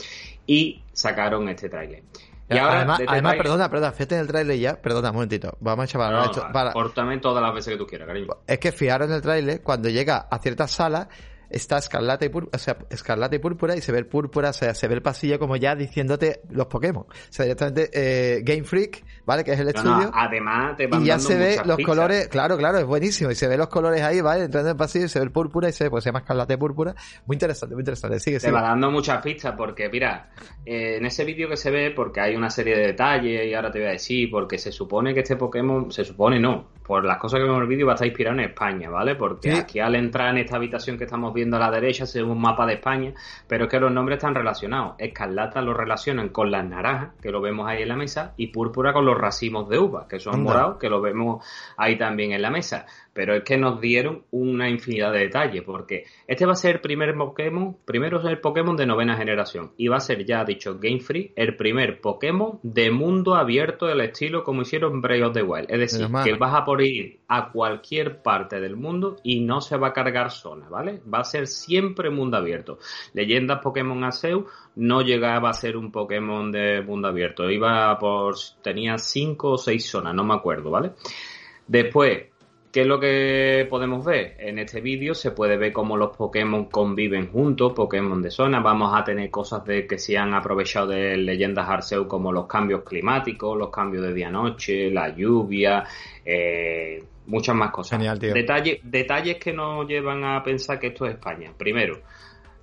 y sacaron este tráiler. Y ahora, además, perdona, perdona, fíjate en el tráiler ya, perdona un momentito. Vamos a echar para, No, esto, para- córtame todas las veces que tú quieras, cariño. Es que fijaros en el tráiler, cuando llega a ciertas salas, está escarlata y púrpura, o sea, escarlata y púrpura, y se ve el púrpura, o sea, se ve el pasillo como ya diciéndote los Pokémon. O sea, directamente eh, Game Freak, ¿vale? Que es el No, estudio. no, además te van y ya dando se ve los colores, claro, claro, es buenísimo. Y se ve los colores ahí, ¿vale? Entrando en el pasillo y se ve el púrpura y se ve, pues se llama escarlata y púrpura. Muy interesante, muy interesante. Sigue, Te sigue. va dando muchas pistas porque, mira, eh, en ese vídeo que se ve, porque hay una serie de detalles y ahora te voy a decir, porque se supone que este Pokémon, se supone no, por las cosas que vemos en el vídeo, va a estar inspirado en España, ¿vale? Porque Sí. aquí al entrar en esta habitación que estamos viendo a la derecha se ve un mapa de España, pero es que los nombres están relacionados. Escarlata lo relacionan con las naranjas, que lo vemos ahí en la mesa, y púrpura con los racimos de uva, que son morados, que lo vemos ahí también en la mesa. Pero es que nos dieron una infinidad de detalles, porque este va a ser el primer Pokémon, primero es el Pokémon de novena generación, y va a ser, ya dicho Game Free, el primer Pokémon de mundo abierto del estilo como hicieron Breath of the Wild. Es decir, que vas a poder ir a cualquier parte del mundo y no se va a cargar zona, ¿vale? Va a ser siempre mundo abierto. Leyendas Pokémon Arceus no llegaba a ser un Pokémon de mundo abierto, iba por, tenía cinco o seis zonas, no me acuerdo, ¿vale? Después, ¿Qué es lo que podemos ver? En este vídeo se puede ver cómo los Pokémon conviven juntos, Pokémon de zona. Vamos a tener cosas de que se han aprovechado de leyendas Arceus como los cambios climáticos, los cambios de día-noche, la lluvia, eh, muchas más cosas. Genial, tío. Detalle- detalles que nos llevan a pensar que esto es España. Primero,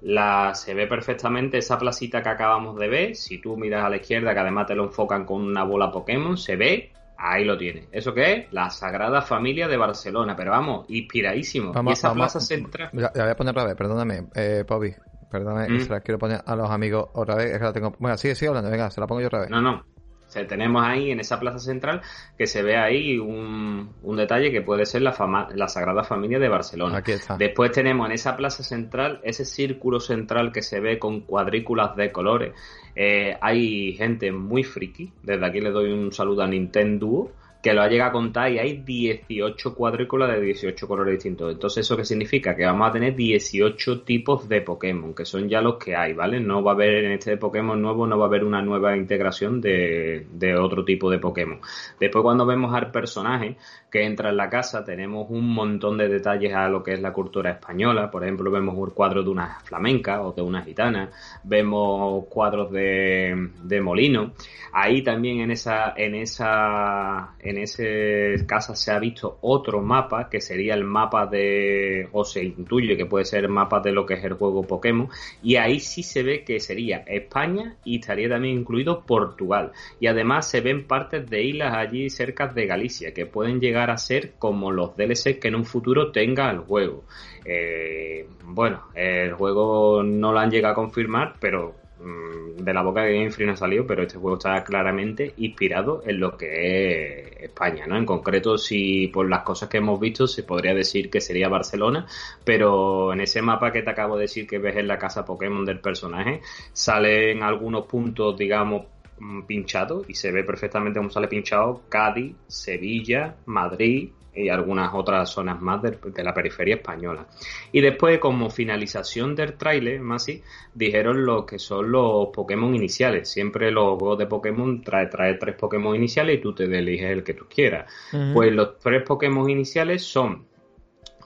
la, se ve perfectamente esa placita que acabamos de ver. Si tú miras a la izquierda, que además te lo enfocan con una bola Pokémon, se ve. Ahí lo tienes. ¿Eso qué es? La Sagrada Familia de Barcelona. Pero vamos, inspiradísimo. y esa plaza central. La, la voy a poner otra vez, perdóname, eh, Bobby. Perdóname, Mm. se la quiero poner a los amigos otra vez. Es que la tengo. Bueno, sigue, sigue hablando, venga, se la pongo yo otra vez. No, no. O sea, tenemos ahí en esa plaza central que se ve ahí un, un detalle que puede ser la, fama, la Sagrada Familia de Barcelona. Aquí está. Después tenemos en esa plaza central ese círculo central que se ve con cuadrículas de colores. Eh, hay gente muy friki. Desde aquí le doy un saludo a Nintendo que lo ha llegado a contar y hay 18 cuadrículas de 18 colores distintos. Entonces, ¿eso qué significa? Que vamos a tener 18 tipos de Pokémon, que son ya los que hay, ¿vale? No va a haber en este Pokémon nuevo, no va a haber una nueva integración de, de otro tipo de Pokémon. Después, cuando vemos al personaje que entra en la casa, tenemos un montón de detalles a lo que es la cultura española. Por ejemplo, vemos un cuadro de una flamenca o de una gitana, vemos cuadros de, de molino. Ahí también en esa, en esa, en ese casa se ha visto otro mapa que sería el mapa de, o se intuye que puede ser el mapa de lo que es el juego Pokémon. Y ahí sí se ve que sería España y estaría también incluido Portugal. Y además se ven partes de islas allí cerca de Galicia que pueden llegar a ser como los DLC que en un futuro tenga el juego. Eh, bueno, el juego no lo han llegado a confirmar, pero de la boca de Game Freak no ha salido, pero este juego está claramente inspirado en lo que es España, ¿no? En concreto, si por las cosas que hemos visto se podría decir que sería Barcelona, pero en ese mapa que te acabo de decir que ves en la casa Pokémon del personaje, salen algunos puntos, digamos, mm, pinchados y se ve perfectamente cómo sale pinchado Cádiz, Sevilla, Madrid y algunas otras zonas más de, de la periferia española. Y después, como finalización del tráiler, más así, dijeron lo que son los Pokémon iniciales. Siempre los juegos de Pokémon trae, trae tres Pokémon iniciales y tú te eliges el que tú quieras. Pues los tres Pokémon iniciales son,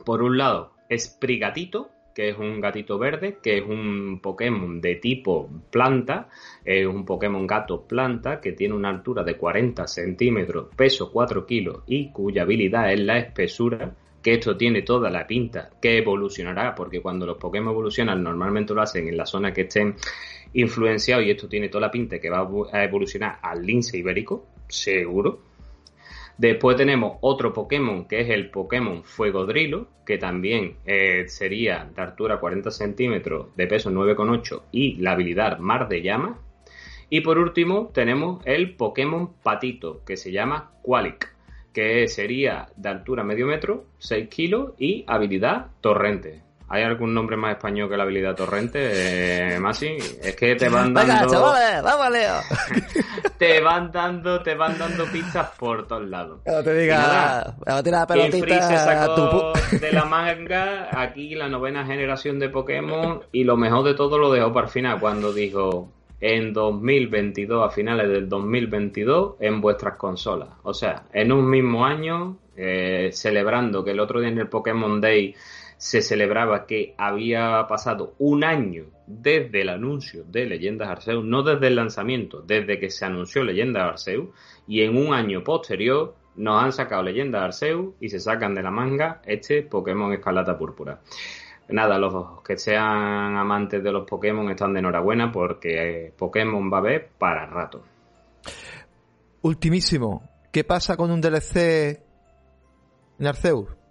por un lado, Sprigatito, que es un gatito verde, que es un Pokémon de tipo planta, es un Pokémon gato planta que tiene una altura de 40 centímetros, peso 4 kilos y cuya habilidad es la espesura, que esto tiene toda la pinta que evolucionará, porque cuando los Pokémon evolucionan normalmente lo hacen en la zona que estén influenciados y esto tiene toda la pinta que va a evo- a evolucionar al lince ibérico, seguro. Después tenemos otro Pokémon que es el Pokémon Fuego Drilo, que también eh, sería de altura 40 centímetros, de peso 9,8 y la habilidad Mar de Llama. Y por último tenemos el Pokémon Patito, que se llama Qualic, que sería de altura medio metro, 6 kilos y habilidad Torrente. ¿Hay algún nombre más español que la habilidad Torrente, eh, Masi? Es que te van Venga, dando chavales, vamos, Leo. *laughs* te van dando, te van dando pistas por todos lados. Cuando te diga, nada, a tirar se pelotita a tu sacó pu- de la manga aquí la novena generación de Pokémon y lo mejor de todo lo dejó para el final cuando dijo en 2022, a finales del 2022, en vuestras consolas. O sea, en un mismo año, eh, celebrando que el otro día en el Pokémon Day se celebraba que había pasado un año desde el anuncio de Leyendas Arceus, no desde el lanzamiento, desde que se anunció Leyendas Arceus, y en un año posterior nos han sacado Leyendas Arceus y se sacan de la manga este Pokémon Escarlata Púrpura. Nada, los que sean amantes de los Pokémon están de enhorabuena porque eh, Pokémon va a haber para rato. Ultimísimo. ¿Qué pasa con un DLC en Arceus.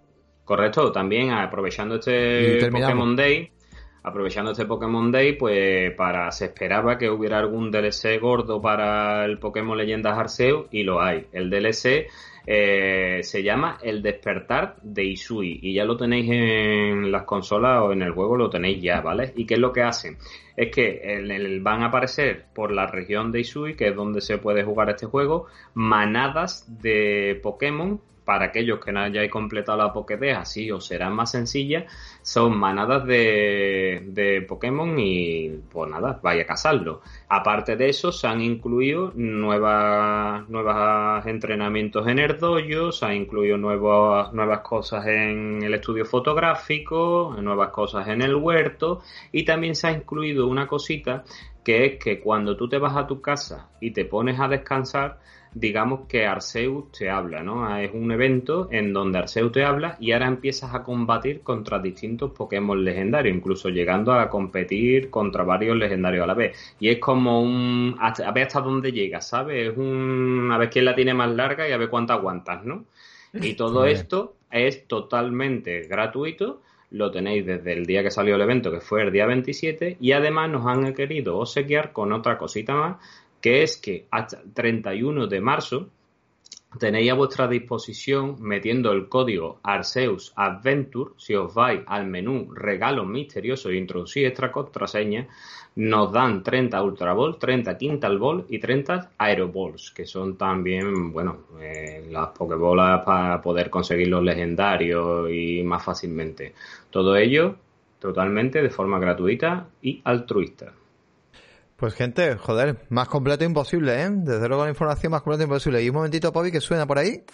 Correcto, también aprovechando este. Pokémon Day, aprovechando este Pokémon Day, pues para se esperaba que hubiera algún DLC gordo para el Pokémon Leyendas Arceus y lo hay. El DLC eh, se llama El Despertar de Isui y ya lo tenéis en las consolas o en el juego lo tenéis ya, ¿vale? ¿Y qué es lo que hacen? Es que en el- van a aparecer por la región de Isui, que es donde se puede jugar este juego, manadas de Pokémon para aquellos que no hayáis completado la Pokédex, así os será más sencilla, son manadas de, de Pokémon y pues nada, vaya a cazarlo. Aparte de eso, se han incluido nuevas, nuevas entrenamientos en el dojo, se han incluido nuevas, nuevas cosas en el estudio fotográfico, nuevas cosas en el huerto y también se ha incluido una cosita que es que cuando tú te vas a tu casa y te pones a descansar, digamos que Arceus te habla, ¿no? Es un evento en donde Arceus te habla y ahora empiezas a combatir contra distintos Pokémon legendarios, incluso llegando a competir contra varios legendarios a la vez. Y es como un... hasta- a ver hasta dónde llegas, ¿sabes? Es un... a ver quién la tiene más larga y a ver cuánto aguantas, ¿no? Y todo esto es totalmente gratuito. Lo tenéis desde el día que salió el evento, que fue el día 27, y además nos han querido obsequiar con otra cosita más, que es que hasta el 31 de marzo tenéis a vuestra disposición metiendo el código Arceus Adventure, si os vais al menú regalos misteriosos e introducís esta contraseña, nos dan 30 Ultra Ball, 30 Quintal Ball y 30 Aeroballs, que son también, bueno, eh, las Pokébolas para poder conseguir los legendarios y más fácilmente. Todo ello totalmente de forma gratuita y altruista. Pues gente, joder, más completo imposible, ¿eh? Desde luego la información más completa imposible. Y un momentito, Pobi, que suena por ahí.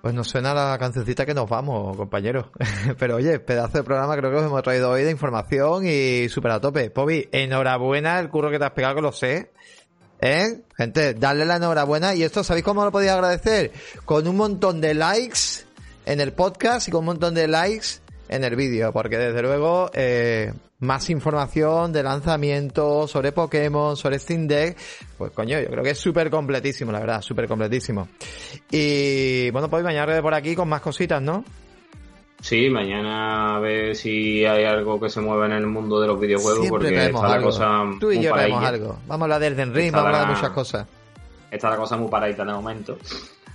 Pues nos suena la cancioncita que nos vamos, compañeros. *laughs* Pero oye, pedazo de programa creo que os hemos traído hoy de información y súper a tope. Pobi, enhorabuena el curro que te has pegado, que lo sé. ¿Eh? Gente, darle la enhorabuena. Y esto, ¿sabéis cómo lo podéis agradecer? Con un montón de likes en el podcast y con un montón de likes en el vídeo. Porque desde luego, eh, más información de lanzamiento sobre Pokémon, sobre Steam Deck. Pues coño, yo creo que es súper completísimo, la verdad, súper completísimo. Y bueno, pues mañana por aquí con más cositas, ¿no? Sí, mañana a ver si hay algo que se mueva en el mundo de los videojuegos Siempre porque está la cosa Tú y yo paradilla. algo. Vamos a hablar del Den Ring, vamos a hablar de muchas cosas. Está la cosa muy paradita de momento.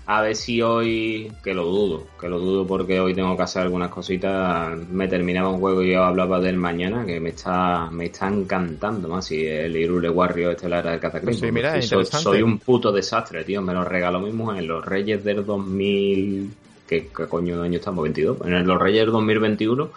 A ver si hoy, que lo dudo, que lo dudo porque hoy tengo que hacer algunas cositas. Me terminaba un juego y yo hablaba del mañana, que me está, me está encantando más. Y el Irule Warrior este la era del Cataclismo. Sí, mira, soy, soy un puto desastre, tío. Me lo regaló mi mujer en los Reyes del 2000. ¿Qué, qué coño de año estamos? 22. En los Reyes del 2021.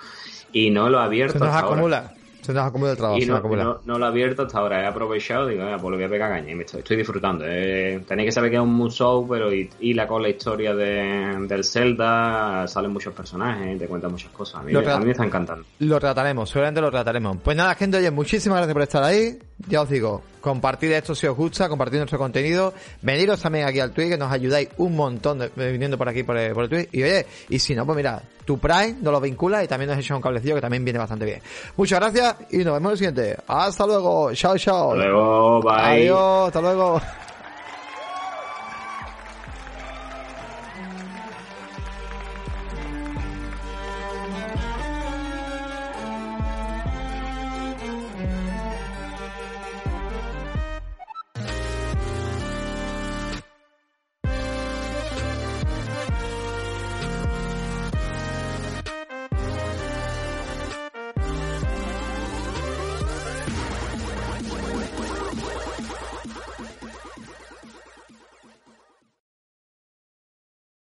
Y no lo he abierto Se nos hasta ahora. Se nos acumula el trabajo, Y se no, no, no lo he abierto hasta ahora, he aprovechado, digo, "Venga, pues lo voy a pegar caña y me estoy, estoy disfrutando. Eh, tenéis que saber que es un Musou, pero y, y la con la historia de, del Zelda, salen muchos personajes, te cuentan muchas cosas. A mí, a mí me está encantando. Lo trataremos, seguramente lo trataremos. Pues nada, gente, oye, muchísimas gracias por estar ahí. Ya os digo, compartid esto si os gusta, compartid nuestro contenido. Veniros también aquí al Twitch, que nos ayudáis un montón de, viniendo por aquí por el, por el Twitch. Y oye, y si no, pues mira, tu Prime nos lo vincula y también nos echa un cablecillo que también viene bastante bien. Muchas gracias y nos vemos en el siguiente. Hasta luego. Chao, chao. Hasta luego, bye. Adiós, hasta luego.